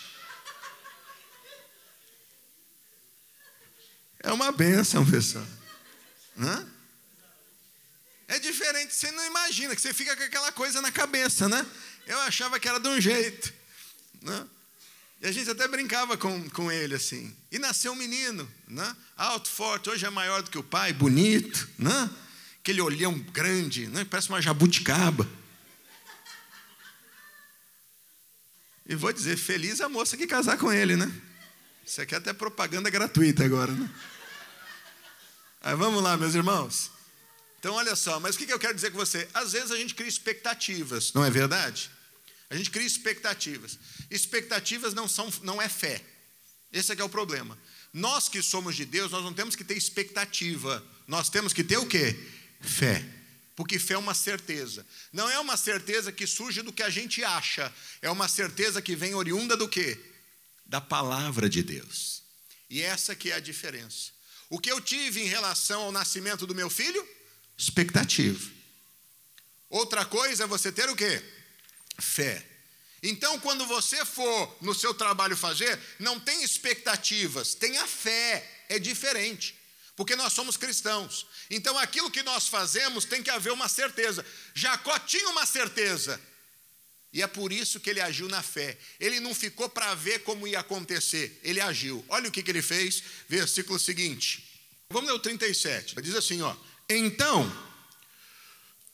É uma benção, pessoal. Hã? É diferente, você não imagina, que você fica com aquela coisa na cabeça, né? Eu achava que era de um jeito. Né? E a gente até brincava com, com ele assim. E nasceu um menino, né? alto, forte, hoje é maior do que o pai, bonito, né? aquele olhão grande, né? parece uma jabuticaba. E vou dizer, feliz a moça que casar com ele, né? Isso aqui é até propaganda gratuita agora, né? Aí vamos lá, meus irmãos. Então, olha só, mas o que eu quero dizer com você? Às vezes a gente cria expectativas, não é verdade? A gente cria expectativas. Expectativas não, são, não é fé. Esse é, é o problema. Nós que somos de Deus, nós não temos que ter expectativa. Nós temos que ter o quê? Fé. Porque fé é uma certeza. Não é uma certeza que surge do que a gente acha. É uma certeza que vem oriunda do quê? Da palavra de Deus. E essa que é a diferença. O que eu tive em relação ao nascimento do meu filho? Expectativa. Outra coisa é você ter o quê? Fé. Então, quando você for no seu trabalho fazer, não tem expectativas, tenha fé, é diferente, porque nós somos cristãos. Então, aquilo que nós fazemos tem que haver uma certeza. Jacó tinha uma certeza, e é por isso que ele agiu na fé. Ele não ficou para ver como ia acontecer, ele agiu. Olha o que, que ele fez, versículo seguinte. Vamos ler o 37. Diz assim, ó: Então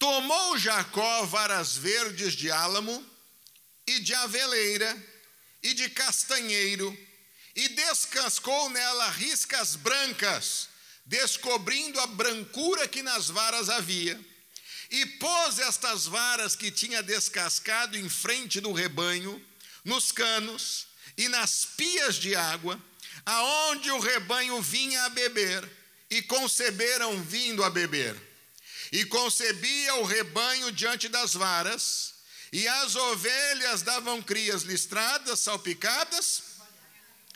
tomou Jacó varas verdes de álamo e de aveleira e de castanheiro e descascou nela riscas brancas, descobrindo a brancura que nas varas havia. E pôs estas varas que tinha descascado em frente do rebanho, nos canos e nas pias de água, aonde o rebanho vinha a beber, e conceberam vindo a beber. E concebia o rebanho diante das varas, e as ovelhas davam crias listradas, salpicadas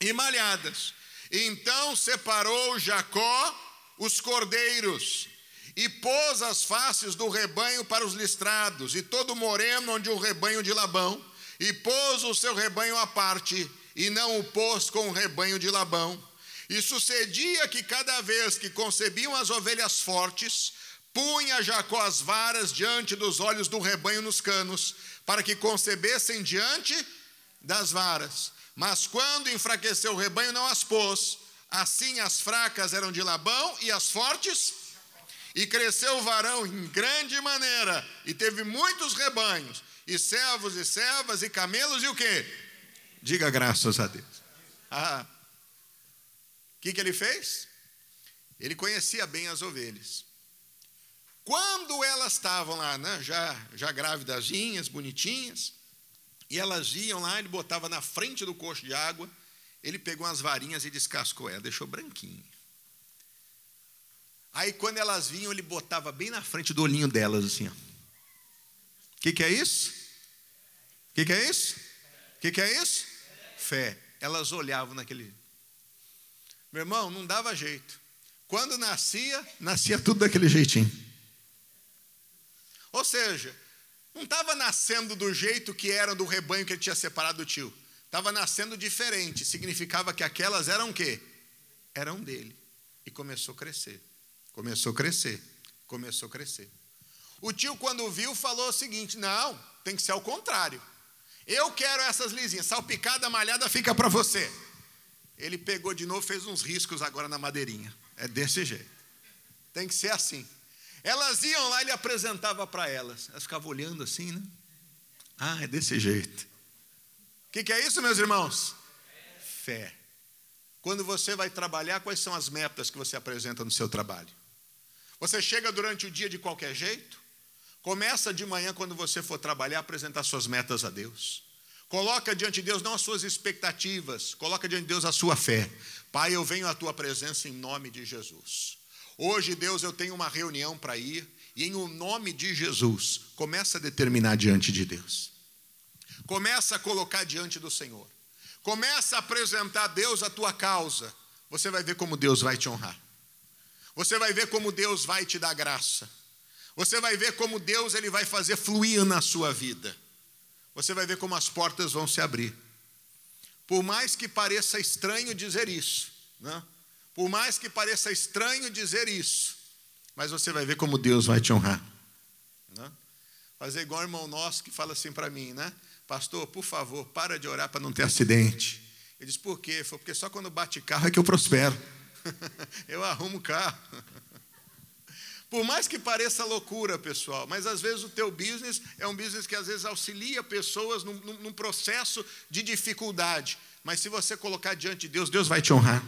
e malhadas. Então separou Jacó os cordeiros e pôs as faces do rebanho para os listrados, e todo moreno onde o rebanho de Labão, e pôs o seu rebanho à parte, e não o pôs com o rebanho de Labão. E sucedia que cada vez que concebiam as ovelhas fortes, punha Jacó as varas diante dos olhos do rebanho nos canos, para que concebessem diante das varas. Mas quando enfraqueceu o rebanho, não as pôs. Assim as fracas eram de Labão e as fortes. E cresceu o varão em grande maneira, e teve muitos rebanhos, e servos e servas, e camelos, e o quê? Diga graças a Deus. Ah. O que, que ele fez? Ele conhecia bem as ovelhas. Quando elas estavam lá, né, já, já grávidazinhas, bonitinhas, e elas iam lá, ele botava na frente do coxo de água, ele pegou umas varinhas e descascou ela, deixou branquinho. Aí quando elas vinham, ele botava bem na frente do olhinho delas, assim. O que, que é isso? O que, que é isso? O que, que é isso? Fé. Elas olhavam naquele. Meu irmão, não dava jeito. Quando nascia, nascia tudo daquele jeitinho. Ou seja, não estava nascendo do jeito que era do rebanho que ele tinha separado do tio. estava nascendo diferente, significava que aquelas eram o quê? Eram dele. E começou a crescer. Começou a crescer. Começou a crescer. O tio, quando viu, falou o seguinte: não, tem que ser ao contrário. Eu quero essas lisinhas, salpicada, malhada, fica para você. Ele pegou de novo, fez uns riscos agora na madeirinha. É desse jeito. Tem que ser assim. Elas iam lá e ele apresentava para elas. Elas ficavam olhando assim, né? Ah, é desse jeito. O que, que é isso, meus irmãos? Fé. Quando você vai trabalhar, quais são as metas que você apresenta no seu trabalho? Você chega durante o dia de qualquer jeito? Começa de manhã, quando você for trabalhar, apresentar suas metas a Deus. Coloca diante de Deus não as suas expectativas, coloca diante de Deus a sua fé. Pai, eu venho à tua presença em nome de Jesus. Hoje, Deus, eu tenho uma reunião para ir, e em o nome de Jesus, começa a determinar diante de Deus. Começa a colocar diante do Senhor. Começa a apresentar a Deus a tua causa. Você vai ver como Deus vai te honrar. Você vai ver como Deus vai te dar graça. Você vai ver como Deus ele vai fazer fluir na sua vida. Você vai ver como as portas vão se abrir. Por mais que pareça estranho dizer isso, né? Por mais que pareça estranho dizer isso, mas você vai ver como Deus vai te honrar. Né? Fazer igual o irmão nosso que fala assim para mim, né? Pastor, por favor, para de orar para não ter acidente. Ele diz, por quê? Foi porque só quando bate carro é que eu prospero. <laughs> eu arrumo carro. <laughs> Por mais que pareça loucura, pessoal, mas às vezes o teu business é um business que às vezes auxilia pessoas num, num processo de dificuldade. Mas se você colocar diante de Deus, Deus vai te honrar.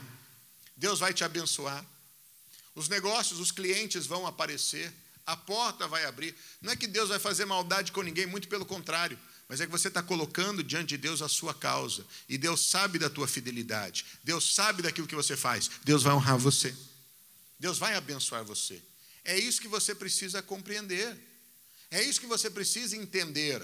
Deus vai te abençoar. Os negócios, os clientes vão aparecer, a porta vai abrir. Não é que Deus vai fazer maldade com ninguém, muito pelo contrário. Mas é que você está colocando diante de Deus a sua causa. E Deus sabe da tua fidelidade. Deus sabe daquilo que você faz. Deus vai honrar você. Deus vai abençoar você. É isso que você precisa compreender. É isso que você precisa entender.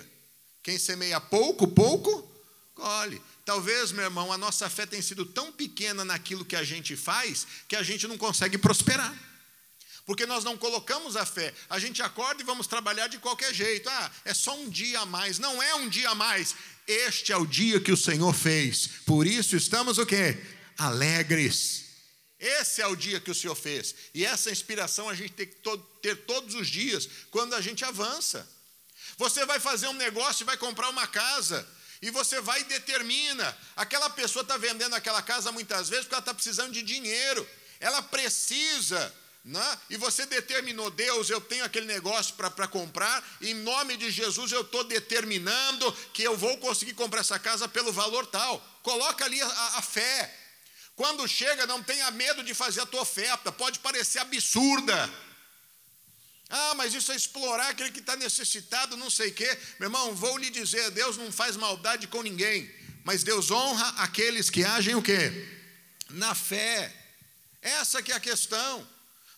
Quem semeia pouco, pouco, colhe. Talvez, meu irmão, a nossa fé tenha sido tão pequena naquilo que a gente faz que a gente não consegue prosperar. Porque nós não colocamos a fé. A gente acorda e vamos trabalhar de qualquer jeito. Ah, é só um dia a mais. Não é um dia a mais. Este é o dia que o Senhor fez. Por isso estamos o quê? Alegres. Esse é o dia que o Senhor fez. E essa inspiração a gente tem que ter todos os dias, quando a gente avança. Você vai fazer um negócio, vai comprar uma casa. E você vai e determina. Aquela pessoa está vendendo aquela casa muitas vezes porque ela está precisando de dinheiro. Ela precisa. Né? E você determinou, Deus, eu tenho aquele negócio para comprar, em nome de Jesus eu estou determinando que eu vou conseguir comprar essa casa pelo valor tal. Coloca ali a, a fé. Quando chega, não tenha medo de fazer a tua oferta, pode parecer absurda. Ah, mas isso é explorar aquele que está necessitado, não sei o quê. Meu irmão, vou lhe dizer, Deus não faz maldade com ninguém, mas Deus honra aqueles que agem o quê? Na fé. Essa que é a questão.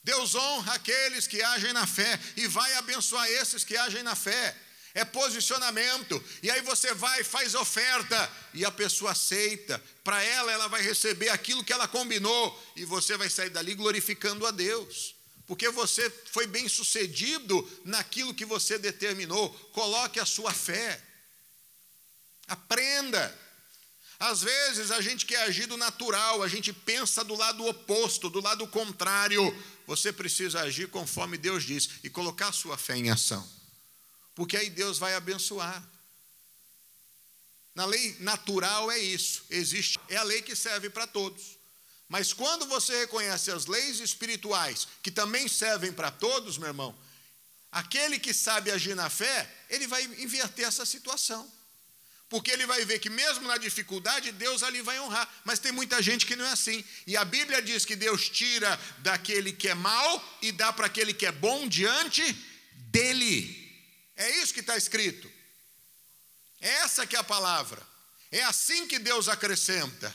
Deus honra aqueles que agem na fé e vai abençoar esses que agem na fé. É posicionamento. E aí você vai, faz oferta e a pessoa aceita. Para ela, ela vai receber aquilo que ela combinou e você vai sair dali glorificando a Deus porque você foi bem sucedido naquilo que você determinou. Coloque a sua fé. Aprenda. Às vezes a gente quer agir do natural, a gente pensa do lado oposto, do lado contrário. Você precisa agir conforme Deus diz e colocar a sua fé em ação, porque aí Deus vai abençoar. Na lei natural é isso, existe, é a lei que serve para todos. Mas quando você reconhece as leis espirituais, que também servem para todos, meu irmão, aquele que sabe agir na fé, ele vai inverter essa situação. Porque ele vai ver que mesmo na dificuldade, Deus ali vai honrar. Mas tem muita gente que não é assim. E a Bíblia diz que Deus tira daquele que é mal e dá para aquele que é bom diante dele. É isso que está escrito. É essa que é a palavra. É assim que Deus acrescenta.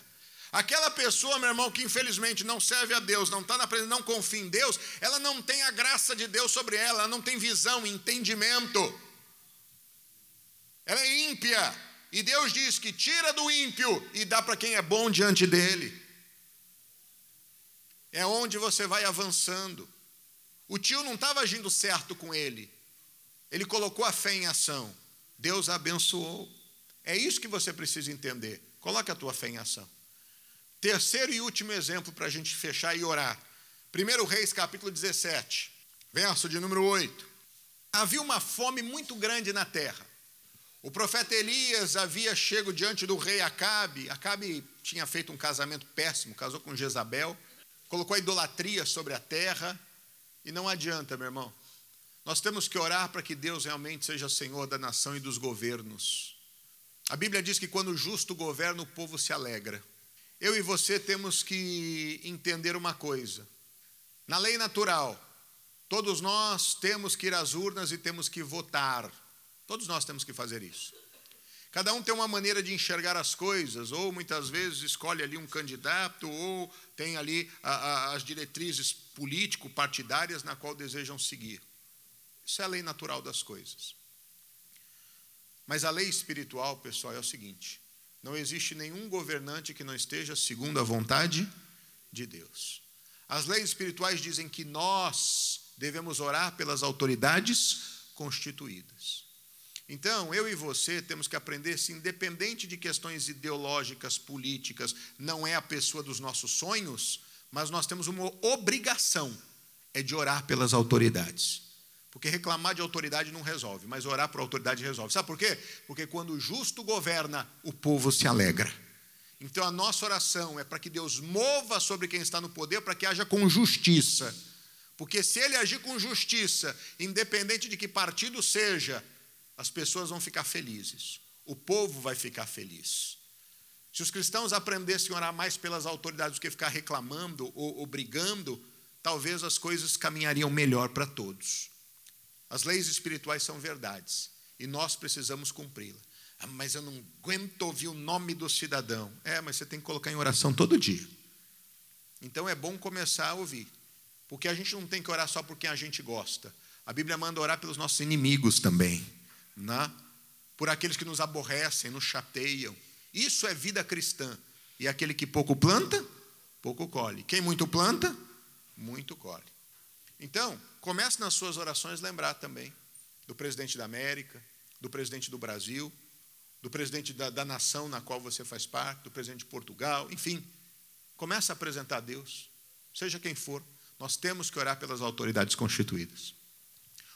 Aquela pessoa, meu irmão, que infelizmente não serve a Deus, não está na presença, não confia em Deus, ela não tem a graça de Deus sobre ela, ela não tem visão, entendimento. Ela é ímpia. E Deus diz que tira do ímpio e dá para quem é bom diante dele. É onde você vai avançando. O tio não estava agindo certo com ele. Ele colocou a fé em ação. Deus abençoou. É isso que você precisa entender. Coloque a tua fé em ação. Terceiro e último exemplo para a gente fechar e orar. 1 Reis, capítulo 17, verso de número 8. Havia uma fome muito grande na terra. O profeta Elias havia chego diante do rei Acabe. Acabe tinha feito um casamento péssimo, casou com Jezabel, colocou a idolatria sobre a terra. E não adianta, meu irmão. Nós temos que orar para que Deus realmente seja Senhor da nação e dos governos. A Bíblia diz que quando o justo governa, o povo se alegra. Eu e você temos que entender uma coisa. Na lei natural, todos nós temos que ir às urnas e temos que votar. Todos nós temos que fazer isso. Cada um tem uma maneira de enxergar as coisas, ou muitas vezes escolhe ali um candidato, ou tem ali a, a, as diretrizes político-partidárias na qual desejam seguir. Isso é a lei natural das coisas. Mas a lei espiritual, pessoal, é o seguinte: não existe nenhum governante que não esteja segundo a vontade de Deus. As leis espirituais dizem que nós devemos orar pelas autoridades constituídas. Então, eu e você temos que aprender se, independente de questões ideológicas, políticas, não é a pessoa dos nossos sonhos, mas nós temos uma obrigação, é de orar pelas autoridades. Porque reclamar de autoridade não resolve, mas orar por autoridade resolve. Sabe por quê? Porque quando o justo governa, o povo se alegra. Então a nossa oração é para que Deus mova sobre quem está no poder, para que haja com justiça. Porque se ele agir com justiça, independente de que partido seja, as pessoas vão ficar felizes, o povo vai ficar feliz. Se os cristãos aprendessem a orar mais pelas autoridades do que ficar reclamando ou, ou brigando, talvez as coisas caminhariam melhor para todos. As leis espirituais são verdades e nós precisamos cumpri-la. Ah, mas eu não aguento ouvir o nome do cidadão. É, mas você tem que colocar em oração todo dia. Então é bom começar a ouvir, porque a gente não tem que orar só por quem a gente gosta. A Bíblia manda orar pelos nossos inimigos também né? por aqueles que nos aborrecem, nos chateiam. Isso é vida cristã. E aquele que pouco planta, pouco colhe. Quem muito planta, muito colhe. Então, comece nas suas orações lembrar também do presidente da América, do presidente do Brasil, do presidente da, da nação na qual você faz parte, do presidente de Portugal, enfim. Comece a apresentar a Deus, seja quem for. Nós temos que orar pelas autoridades constituídas.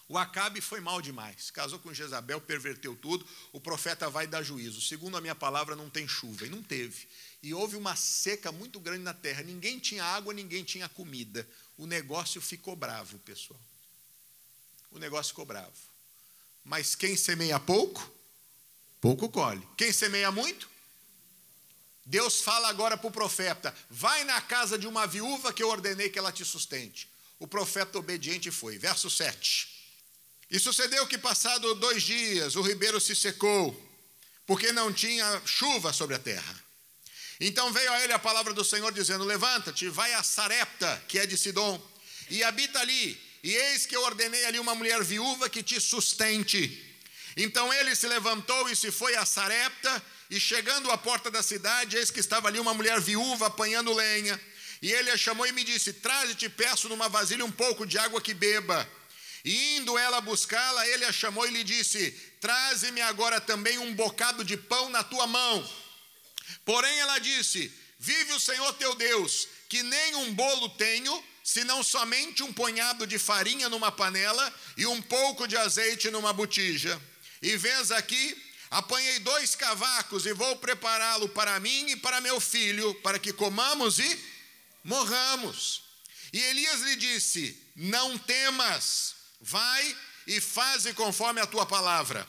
O Acabe foi mal demais. Casou com Jezabel, perverteu tudo. O profeta vai dar juízo. Segundo a minha palavra, não tem chuva. E não teve. E houve uma seca muito grande na terra. Ninguém tinha água, ninguém tinha comida. O negócio ficou bravo, pessoal. O negócio ficou bravo. Mas quem semeia pouco, pouco colhe. Quem semeia muito, Deus fala agora para o profeta: vai na casa de uma viúva que eu ordenei que ela te sustente. O profeta obediente foi. Verso 7. E sucedeu que, passado dois dias, o ribeiro se secou, porque não tinha chuva sobre a terra. Então veio a ele a palavra do Senhor, dizendo: Levanta-te, vai a Sarepta, que é de Sidom, e habita ali. E eis que eu ordenei ali uma mulher viúva que te sustente. Então ele se levantou e se foi a Sarepta, e chegando à porta da cidade, eis que estava ali uma mulher viúva apanhando lenha. E ele a chamou e me disse: Traze-te, peço numa vasilha um pouco de água que beba. E indo ela buscá-la, ele a chamou e lhe disse: Traze-me agora também um bocado de pão na tua mão. Porém ela disse: Vive o Senhor teu Deus, que nem um bolo tenho, senão somente um punhado de farinha numa panela e um pouco de azeite numa botija. E vês aqui, apanhei dois cavacos e vou prepará-lo para mim e para meu filho, para que comamos e morramos. E Elias lhe disse: Não temas Vai e faze conforme a tua palavra.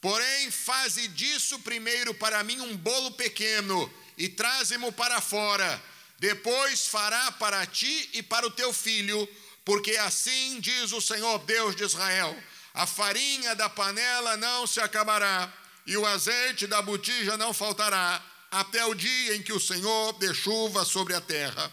Porém, faze disso primeiro para mim um bolo pequeno e traze-mo para fora. Depois fará para ti e para o teu filho, porque assim diz o Senhor Deus de Israel: a farinha da panela não se acabará, e o azeite da botija não faltará, até o dia em que o Senhor dê chuva sobre a terra.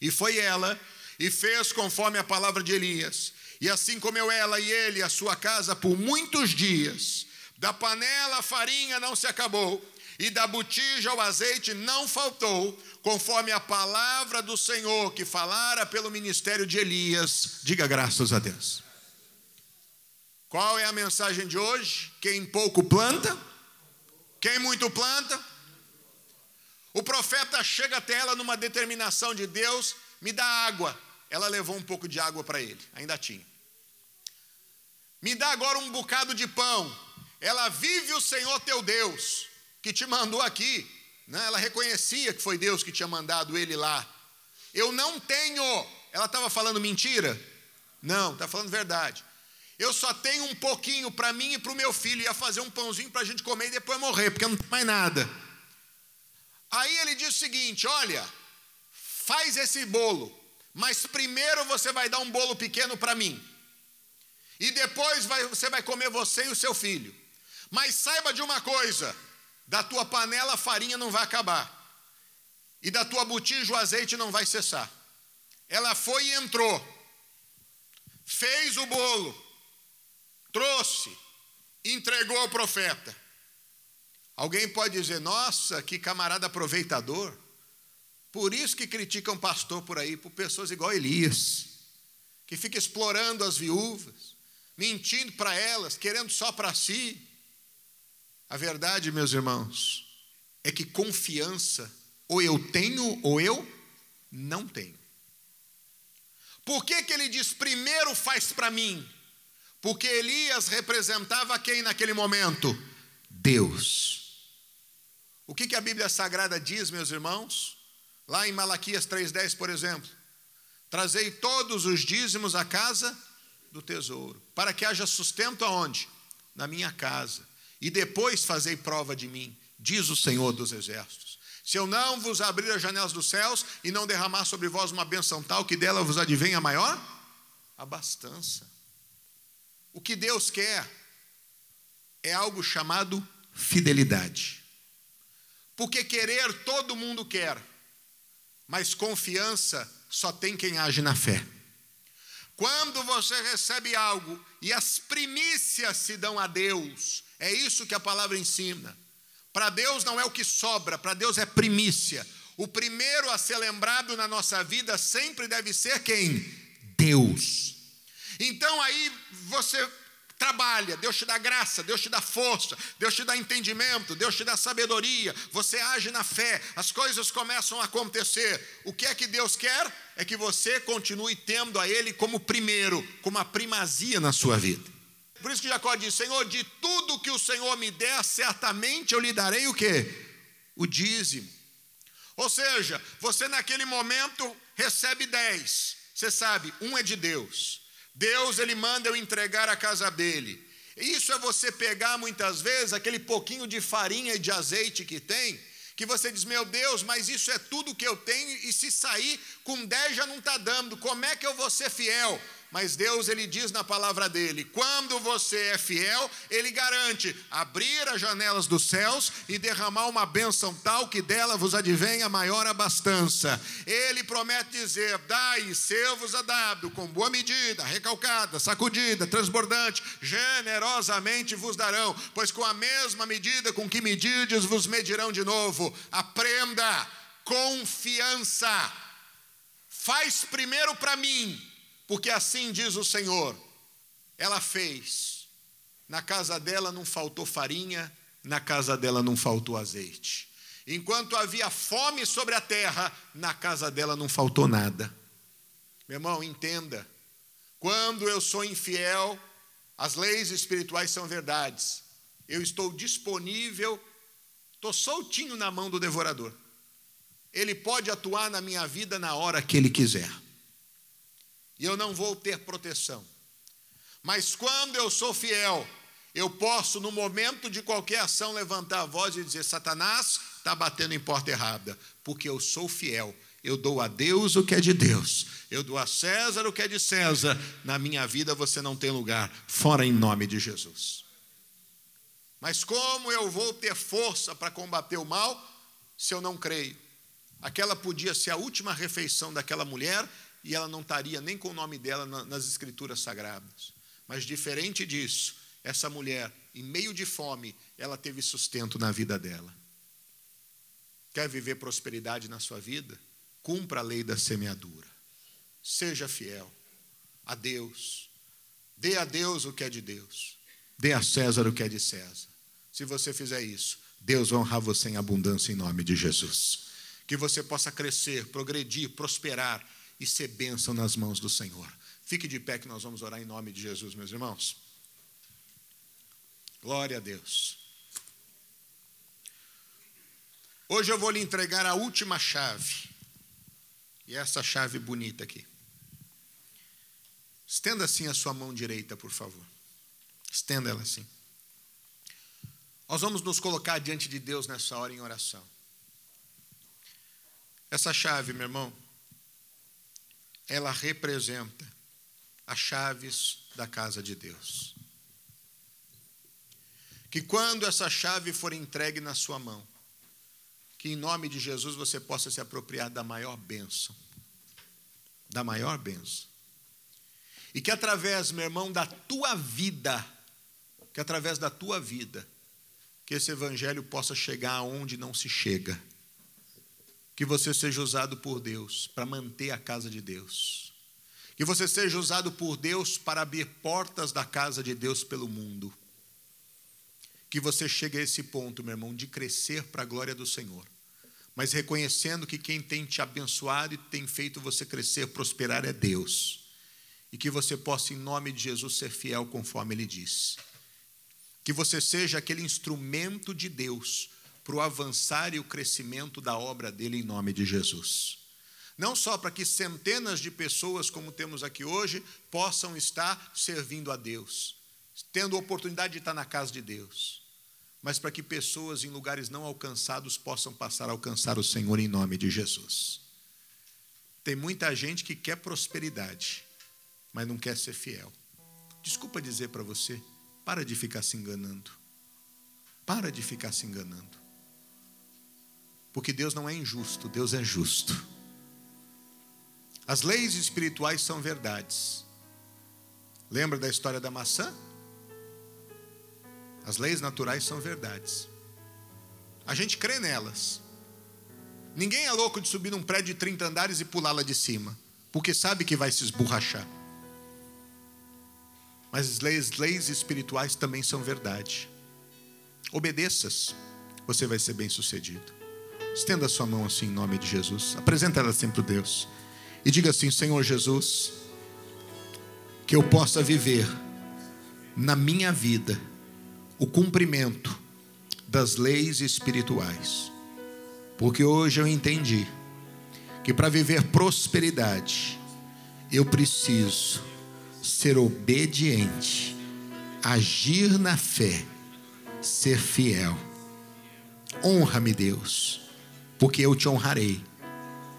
E foi ela, e fez conforme a palavra de Elias. E assim comeu ela e ele a sua casa por muitos dias. Da panela a farinha não se acabou, e da botija o azeite não faltou, conforme a palavra do Senhor que falara pelo ministério de Elias. Diga graças a Deus. Qual é a mensagem de hoje? Quem pouco planta, quem muito planta, O profeta chega até ela numa determinação de Deus, me dá água. Ela levou um pouco de água para ele, ainda tinha. Me dá agora um bocado de pão. Ela vive o Senhor teu Deus, que te mandou aqui. Né? Ela reconhecia que foi Deus que tinha mandado ele lá. Eu não tenho. Ela estava falando mentira? Não, está falando verdade. Eu só tenho um pouquinho para mim e para o meu filho. Ia fazer um pãozinho para a gente comer e depois morrer, porque não tem mais nada. Aí ele diz o seguinte: olha, faz esse bolo, mas primeiro você vai dar um bolo pequeno para mim, e depois vai, você vai comer você e o seu filho. Mas saiba de uma coisa: da tua panela a farinha não vai acabar, e da tua botija o azeite não vai cessar. Ela foi e entrou, fez o bolo, trouxe, entregou ao profeta. Alguém pode dizer, nossa, que camarada aproveitador. Por isso que criticam pastor por aí, por pessoas igual Elias, que fica explorando as viúvas, mentindo para elas, querendo só para si. A verdade, meus irmãos, é que confiança ou eu tenho ou eu não tenho. Por que, que ele diz primeiro faz para mim? Porque Elias representava quem naquele momento? Deus. O que, que a Bíblia Sagrada diz, meus irmãos? Lá em Malaquias 3,10, por exemplo: Trazei todos os dízimos à casa do tesouro, para que haja sustento aonde? Na minha casa. E depois fazei prova de mim, diz o Senhor dos Exércitos. Se eu não vos abrir as janelas dos céus e não derramar sobre vós uma benção tal que dela vos advenha maior abastança. O que Deus quer é algo chamado fidelidade. Porque querer todo mundo quer, mas confiança só tem quem age na fé. Quando você recebe algo e as primícias se dão a Deus, é isso que a palavra ensina. Para Deus não é o que sobra, para Deus é primícia. O primeiro a ser lembrado na nossa vida sempre deve ser quem? Deus. Então aí você trabalha, Deus te dá graça, Deus te dá força, Deus te dá entendimento, Deus te dá sabedoria, você age na fé, as coisas começam a acontecer. O que é que Deus quer? É que você continue tendo a Ele como primeiro, como a primazia na sua vida. Por isso que Jacó diz: Senhor, de tudo que o Senhor me der, certamente eu lhe darei o que? O dízimo. Ou seja, você naquele momento recebe dez. Você sabe, um é de Deus. Deus ele manda eu entregar a casa dele. Isso é você pegar muitas vezes aquele pouquinho de farinha e de azeite que tem, que você diz, meu Deus, mas isso é tudo que eu tenho, e se sair com 10 já não está dando, como é que eu vou ser fiel? Mas Deus ele diz na palavra dele: quando você é fiel, ele garante abrir as janelas dos céus e derramar uma bênção tal que dela vos advenha maior abastança. Ele promete dizer: dai, seu vos a dado, com boa medida, recalcada, sacudida, transbordante, generosamente vos darão, pois com a mesma medida com que medides vos medirão de novo. Aprenda confiança. Faz primeiro para mim porque assim diz o Senhor: ela fez, na casa dela não faltou farinha, na casa dela não faltou azeite. Enquanto havia fome sobre a terra, na casa dela não faltou nada. Meu irmão, entenda: quando eu sou infiel, as leis espirituais são verdades. Eu estou disponível, estou soltinho na mão do devorador. Ele pode atuar na minha vida na hora que ele quiser e eu não vou ter proteção. Mas quando eu sou fiel, eu posso, no momento de qualquer ação, levantar a voz e dizer: Satanás está batendo em porta errada, porque eu sou fiel. Eu dou a Deus o que é de Deus, eu dou a César o que é de César. Na minha vida você não tem lugar, fora em nome de Jesus. Mas como eu vou ter força para combater o mal se eu não creio? Aquela podia ser a última refeição daquela mulher e ela não estaria nem com o nome dela nas escrituras sagradas. Mas diferente disso, essa mulher, em meio de fome, ela teve sustento na vida dela. Quer viver prosperidade na sua vida? Cumpra a lei da semeadura. Seja fiel a Deus. Dê a Deus o que é de Deus. Dê a César o que é de César. Se você fizer isso, Deus vai honrar você em abundância em nome de Jesus. Que você possa crescer, progredir, prosperar e ser bênção nas mãos do Senhor. Fique de pé que nós vamos orar em nome de Jesus, meus irmãos. Glória a Deus. Hoje eu vou lhe entregar a última chave. E essa chave bonita aqui. Estenda assim a sua mão direita, por favor. Estenda ela assim. Nós vamos nos colocar diante de Deus nessa hora em oração. Essa chave, meu irmão, ela representa as chaves da casa de Deus. Que quando essa chave for entregue na sua mão, que em nome de Jesus você possa se apropriar da maior bênção. Da maior bênção. E que através, meu irmão, da tua vida, que através da tua vida, que esse evangelho possa chegar aonde não se chega. Que você seja usado por Deus para manter a casa de Deus. Que você seja usado por Deus para abrir portas da casa de Deus pelo mundo. Que você chegue a esse ponto, meu irmão, de crescer para a glória do Senhor. Mas reconhecendo que quem tem te abençoado e tem feito você crescer, prosperar é Deus. E que você possa, em nome de Jesus, ser fiel conforme Ele disse que você seja aquele instrumento de Deus para o avançar e o crescimento da obra dele em nome de Jesus. Não só para que centenas de pessoas, como temos aqui hoje, possam estar servindo a Deus, tendo a oportunidade de estar na casa de Deus, mas para que pessoas em lugares não alcançados possam passar a alcançar o Senhor em nome de Jesus. Tem muita gente que quer prosperidade, mas não quer ser fiel. Desculpa dizer para você, para de ficar se enganando. Para de ficar se enganando. Porque Deus não é injusto, Deus é justo. As leis espirituais são verdades. Lembra da história da maçã? As leis naturais são verdades. A gente crê nelas. Ninguém é louco de subir num prédio de 30 andares e pular lá de cima, porque sabe que vai se esborrachar. Mas as leis, leis espirituais também são verdade. Obedeças, você vai ser bem sucedido. Estenda a sua mão assim em nome de Jesus. Apresenta ela sempre para Deus. E diga assim: Senhor Jesus, que eu possa viver na minha vida o cumprimento das leis espirituais. Porque hoje eu entendi que para viver prosperidade, eu preciso ser obediente, agir na fé, ser fiel. Honra-me, Deus, porque eu te honrarei.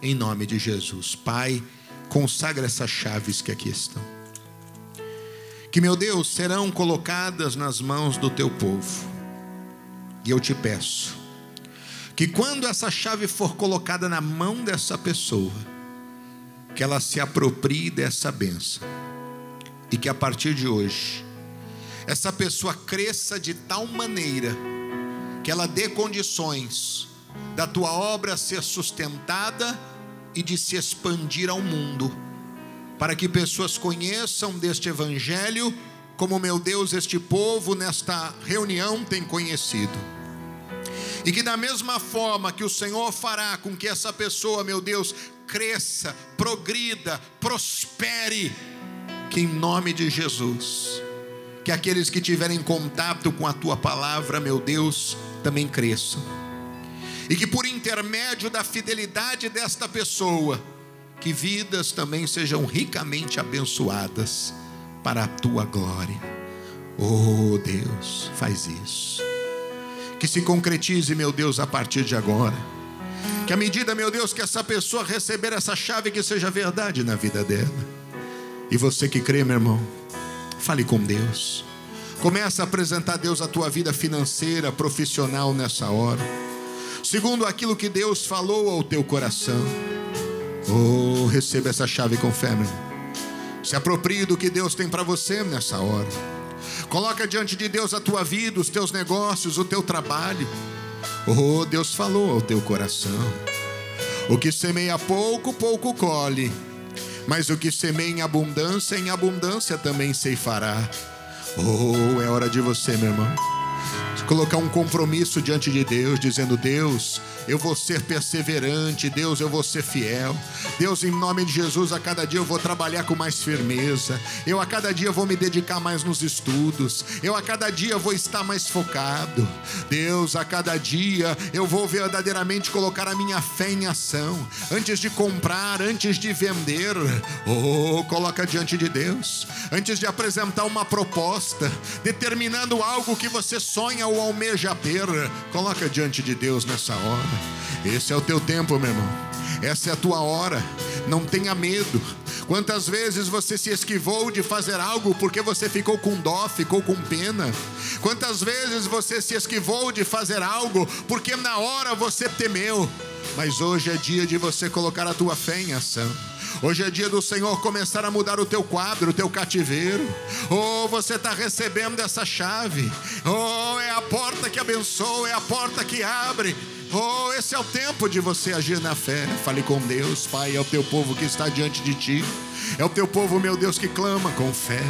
Em nome de Jesus. Pai, consagra essas chaves que aqui estão. Que, meu Deus, serão colocadas nas mãos do teu povo. E eu te peço que quando essa chave for colocada na mão dessa pessoa, que ela se aproprie dessa benção e que a partir de hoje, essa pessoa cresça de tal maneira que ela dê condições da tua obra ser sustentada e de se expandir ao mundo, para que pessoas conheçam deste evangelho como meu Deus este povo nesta reunião tem conhecido. E que da mesma forma que o Senhor fará com que essa pessoa, meu Deus, cresça, progrida, prospere, que em nome de Jesus, que aqueles que tiverem contato com a tua palavra, meu Deus, também cresçam. E que por intermédio da fidelidade desta pessoa, que vidas também sejam ricamente abençoadas para a tua glória. Oh Deus, faz isso. Que se concretize, meu Deus, a partir de agora. Que à medida, meu Deus, que essa pessoa receber essa chave, que seja verdade na vida dela e você que crê, meu irmão, fale com Deus. Começa a apresentar a Deus a tua vida financeira, profissional nessa hora. Segundo aquilo que Deus falou ao teu coração. Oh, receba essa chave com fé, meu. Se aproprie do que Deus tem para você nessa hora. Coloca diante de Deus a tua vida, os teus negócios, o teu trabalho. Oh, Deus falou ao teu coração. O que semeia pouco, pouco colhe. Mas o que semeia em abundância, em abundância também ceifará. Oh, é hora de você, meu irmão, colocar um compromisso diante de Deus, dizendo: Deus, eu vou ser perseverante, Deus, eu vou ser fiel. Deus, em nome de Jesus, a cada dia eu vou trabalhar com mais firmeza. Eu a cada dia vou me dedicar mais nos estudos. Eu a cada dia vou estar mais focado. Deus, a cada dia eu vou verdadeiramente colocar a minha fé em ação. Antes de comprar, antes de vender, oh, coloca diante de Deus. Antes de apresentar uma proposta, determinando algo que você sonha ou almeja ter, coloca diante de Deus nessa hora. Esse é o teu tempo, meu irmão. Essa é a tua hora. Não tenha medo. Quantas vezes você se esquivou de fazer algo porque você ficou com dó, ficou com pena? Quantas vezes você se esquivou de fazer algo porque na hora você temeu? Mas hoje é dia de você colocar a tua fé em ação. Hoje é dia do Senhor começar a mudar o teu quadro, o teu cativeiro. Oh, você está recebendo essa chave. Oh, é a porta que abençoa, é a porta que abre. Oh, esse é o tempo de você agir na fé. Fale com Deus, Pai, é o teu povo que está diante de ti. É o teu povo, meu Deus, que clama com fé.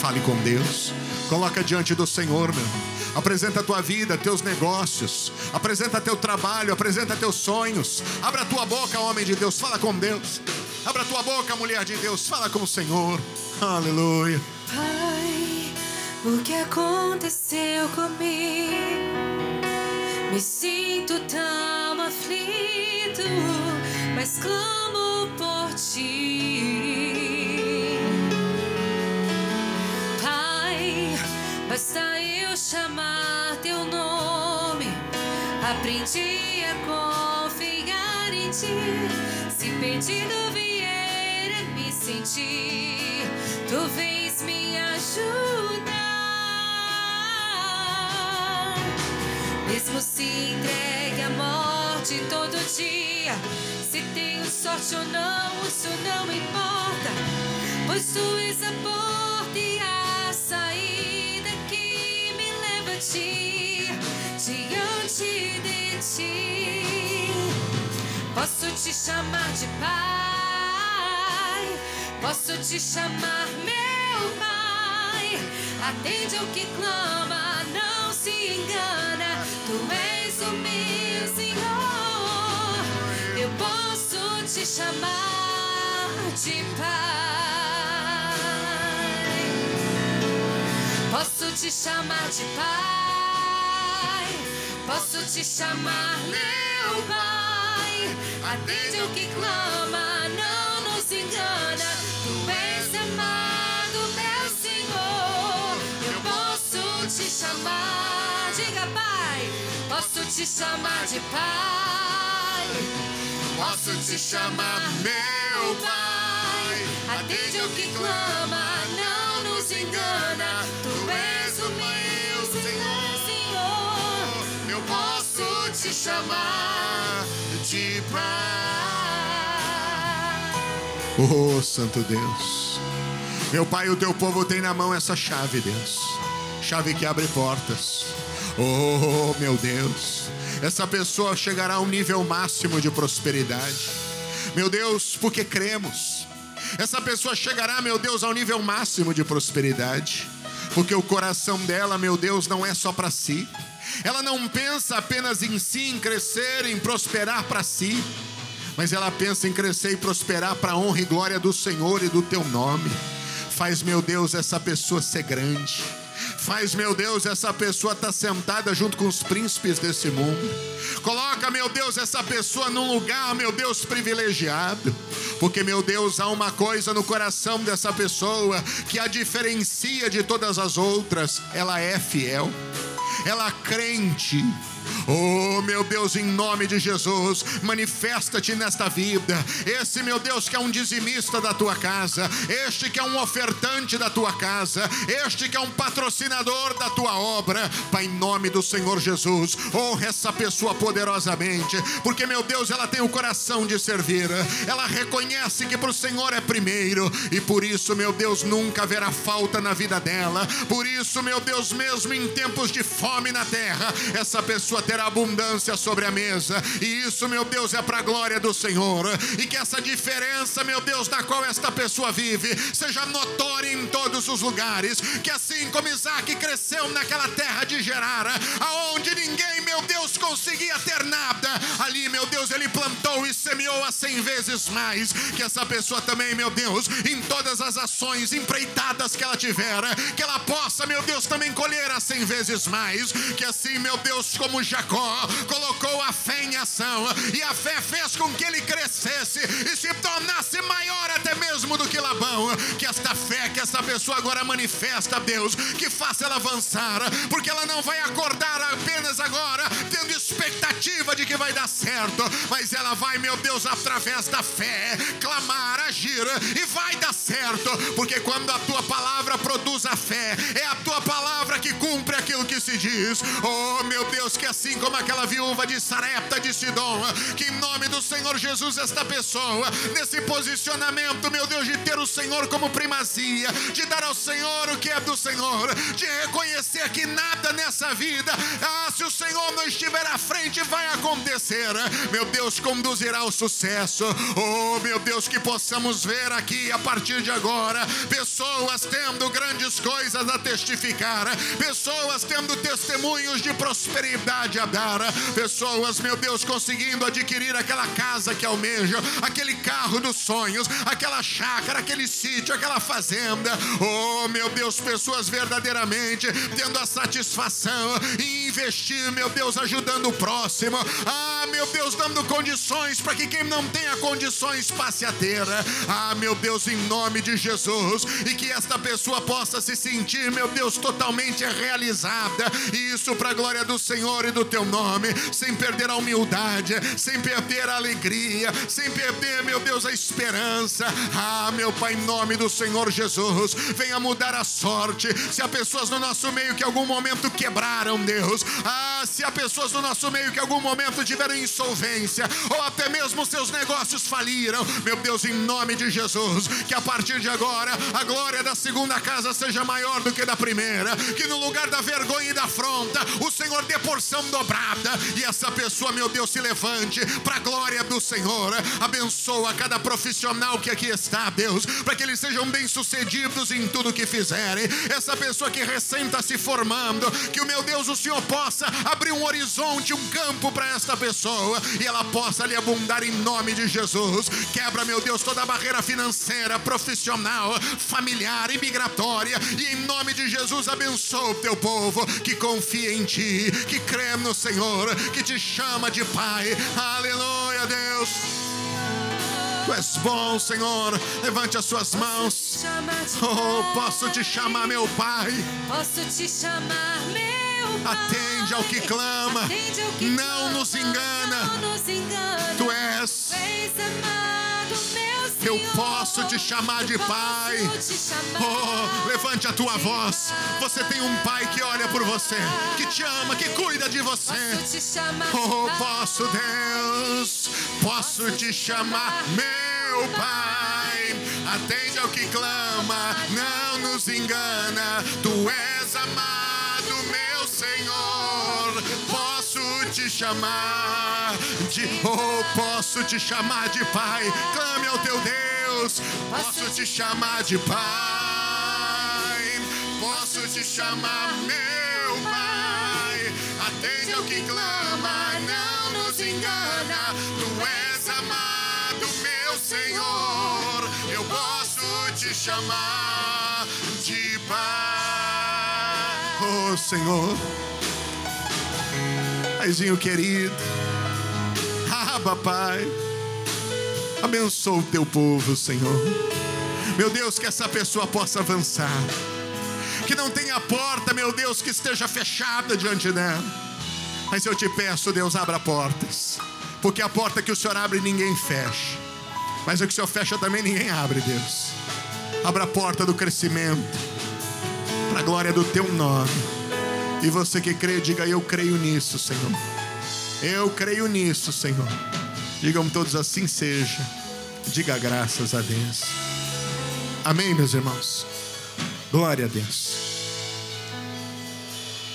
Fale com Deus. Coloca diante do Senhor, meu. Apresenta a tua vida, teus negócios. Apresenta teu trabalho, apresenta teus sonhos. Abra a tua boca, homem de Deus. Fala com Deus. Abra a tua boca, mulher de Deus. Fala com o Senhor. Aleluia. Pai, o que aconteceu comigo? Me sinto tão aflito, mas clamo por ti. Pai, basta eu chamar teu nome. Aprendi a confiar em ti. Se pedido vier a me sentir, tu vens me ajudar. Mesmo se entregue à morte todo dia. Se tenho sorte ou não, isso não importa. Pois tu és a porta e a saída que me leva a ti, diante de ti. Posso te chamar de pai, posso te chamar meu pai. Atende ao que clama. Tu és o meu Senhor. Eu posso te chamar de pai. Posso te chamar de pai. Posso te chamar meu pai. Atende o que clama, te chamar de pai. Posso te chamar meu Pai. Atende o que clama, não nos engana. Tu és o meu Senhor, Senhor. Eu posso te chamar de Pai. Oh, Santo Deus. Meu Pai, o teu povo tem na mão essa chave, Deus. Chave que abre portas. Oh, meu Deus. Essa pessoa chegará a um nível máximo de prosperidade. Meu Deus, porque cremos. Essa pessoa chegará, meu Deus, ao nível máximo de prosperidade. Porque o coração dela, meu Deus, não é só para si. Ela não pensa apenas em si, em crescer, em prosperar para si. Mas ela pensa em crescer e prosperar para a honra e glória do Senhor e do teu nome. Faz, meu Deus, essa pessoa ser grande. Faz, meu Deus, essa pessoa estar tá sentada junto com os príncipes desse mundo. Coloca, meu Deus, essa pessoa num lugar, meu Deus, privilegiado. Porque, meu Deus, há uma coisa no coração dessa pessoa que a diferencia de todas as outras: ela é fiel, ela é crente Oh, meu Deus, em nome de Jesus, manifesta-te nesta vida. Esse, meu Deus, que é um dizimista da tua casa, este que é um ofertante da tua casa, este que é um patrocinador da tua obra, Pai, em nome do Senhor Jesus, honra essa pessoa poderosamente, porque, meu Deus, ela tem o coração de servir, ela reconhece que para o Senhor é primeiro, e por isso, meu Deus, nunca haverá falta na vida dela, por isso, meu Deus, mesmo em tempos de fome, na terra, essa pessoa terá abundância sobre a mesa. E isso, meu Deus, é para a glória do Senhor. E que essa diferença, meu Deus, na qual esta pessoa vive, seja notória em todos os lugares. Que assim como Isaac cresceu naquela terra de Gerar, aonde ninguém, meu Deus, conseguia ter nada, ali, meu Deus, ele plantou e semeou a cem vezes mais. Que essa pessoa também, meu Deus, em todas as ações empreitadas que ela tiver, que ela possa, meu Deus, também colher a cem vezes mais. Que assim, meu Deus, como Jacó colocou a fé em ação e a fé fez com que ele crescesse e se tornasse maior até mesmo do que Labão. Que esta fé que essa pessoa agora manifesta, Deus, que faça ela avançar, porque ela não vai acordar apenas agora tendo expectativa de que vai dar certo, mas ela vai, meu Deus, através da fé, clamar, agir e vai dar certo, porque quando a tua palavra produz a fé, é a tua palavra que cumpre aquilo que se diz. Oh, meu Deus, que assim como aquela viúva de Sarepta de Sidom, que em nome do Senhor Jesus, esta pessoa, nesse posicionamento, meu Deus, de ter o Senhor como primazia, de dar ao Senhor o que é do Senhor, de reconhecer que nada nessa vida, ah, se o Senhor não estiver à frente, vai acontecer. Meu Deus, conduzirá ao sucesso. Oh, meu Deus, que possamos ver aqui a partir de agora pessoas tendo grandes coisas a testificar, pessoas tendo testemunhos de prosperidade a dar, pessoas, meu Deus, conseguindo adquirir aquela casa que almejam, aquele carro dos sonhos, aquela chácara, aquele sítio, aquela fazenda. Oh, meu Deus, pessoas verdadeiramente tendo a satisfação em investir, meu Deus, ajudando o próximo. Ah, meu Deus, dando condições para que quem não tenha condições passe a ter. Ah, meu Deus, em nome de Jesus, e que esta pessoa possa se sentir, meu Deus, totalmente realizada. E isso para a glória do Senhor do teu nome, sem perder a humildade, sem perder a alegria, sem perder, meu Deus, a esperança. Ah, meu Pai, em nome do Senhor Jesus, venha mudar a sorte. Se há pessoas no nosso meio que em algum momento quebraram, Deus, ah, se há pessoas no nosso meio que em algum momento tiveram insolvência, ou até mesmo seus negócios faliram, meu Deus, em nome de Jesus, que a partir de agora a glória da segunda casa seja maior do que da primeira, que no lugar da vergonha e da afronta, o Senhor dê porção dobrada e essa pessoa, meu Deus, se levante para a glória do Senhor. Abençoa cada profissional que aqui está, Deus, para que eles sejam bem-sucedidos em tudo que fizerem. Essa pessoa que recém está se formando, que o meu Deus, o Senhor possa abrir um horizonte, um campo para esta pessoa e ela possa lhe abundar em nome de Jesus. Quebra, meu Deus, toda a barreira financeira, profissional, familiar e migratória. E em nome de Jesus, abençoa o teu povo que confia em ti, que crê no Senhor, que te chama de Pai. Aleluia, Deus. Tu és bom, Senhor. Levante as suas mãos. Oh, posso te chamar, meu Pai. Posso te chamar meu pai. Atende ao que clama. Não nos engana. Tu és. Eu posso te chamar de Pai. Oh, levante a tua voz. Você tem um pai que olha por você, que te ama, que cuida de você. Oh, posso, Deus, posso te chamar, meu Pai. Atende ao que clama, não nos engana. Tu és amado, te chamar de, oh, posso te chamar de Pai. Clame ao teu Deus. Posso te chamar de Pai. Posso te chamar, meu Pai. Atende ao que clama, não nos engana. Tu és amado, meu Senhor. Eu posso te chamar de Pai. Oh, Senhor. Paizinho querido. Aba, Pai. Abençoa o teu povo, Senhor. Meu Deus, que essa pessoa possa avançar. Que não tenha porta, meu Deus, que esteja fechada diante dela. Mas eu te peço, Deus, abra portas. Porque a porta que o Senhor abre, ninguém fecha. Mas o que o Senhor fecha também, ninguém abre, Deus. Abra a porta do crescimento. Para a glória do teu nome. E você que crê, diga: Eu creio nisso, Senhor. Eu creio nisso, Senhor. Digam todos assim seja. Diga graças a Deus. Amém, meus irmãos. Glória a Deus.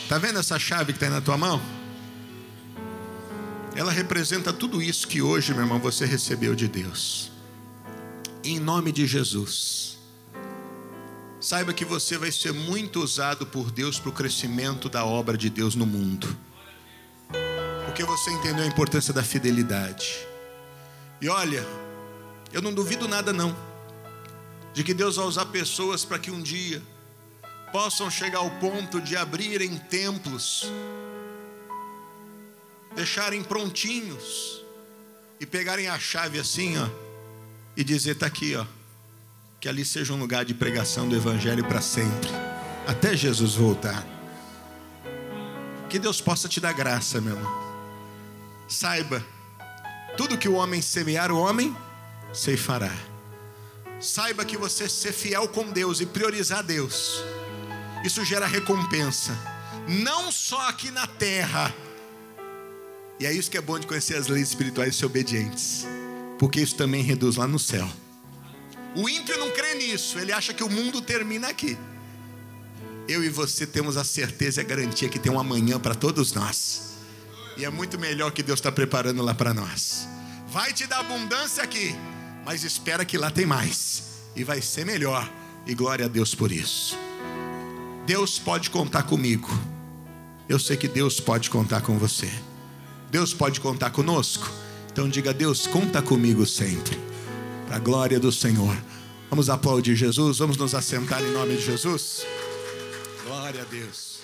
Tá vendo essa chave que está na tua mão? Ela representa tudo isso que hoje, meu irmão, você recebeu de Deus. Em nome de Jesus. Saiba que você vai ser muito usado por Deus para o crescimento da obra de Deus no mundo. Porque você entendeu a importância da fidelidade. E olha, eu não duvido nada não, de que Deus vai usar pessoas para que um dia possam chegar ao ponto de abrirem templos, deixarem prontinhos e pegarem a chave assim, ó, e dizer: está aqui, ó, que ali seja um lugar de pregação do Evangelho para sempre, até Jesus voltar. Que Deus possa te dar graça, meu irmão. Saiba, tudo que o homem semear, o homem ceifará. Saiba que você ser fiel com Deus e priorizar Deus, isso gera recompensa, não só aqui na terra. E é isso que é bom de conhecer as leis espirituais e ser obedientes, porque isso também reduz lá no céu. O ímpio não crê nisso, ele acha que o mundo termina aqui. Eu e você temos a certeza e a garantia que tem um amanhã para todos nós. E é muito melhor que Deus está preparando lá para nós. Vai te dar abundância aqui, mas espera que lá tem mais. E vai ser melhor. E glória a Deus por isso. Deus pode contar comigo. Eu sei que Deus pode contar com você. Deus pode contar conosco. Então diga: Deus, conta comigo sempre. Para a glória do Senhor. Vamos aplaudir Jesus. Vamos nos assentar em nome de Jesus. Glória a Deus.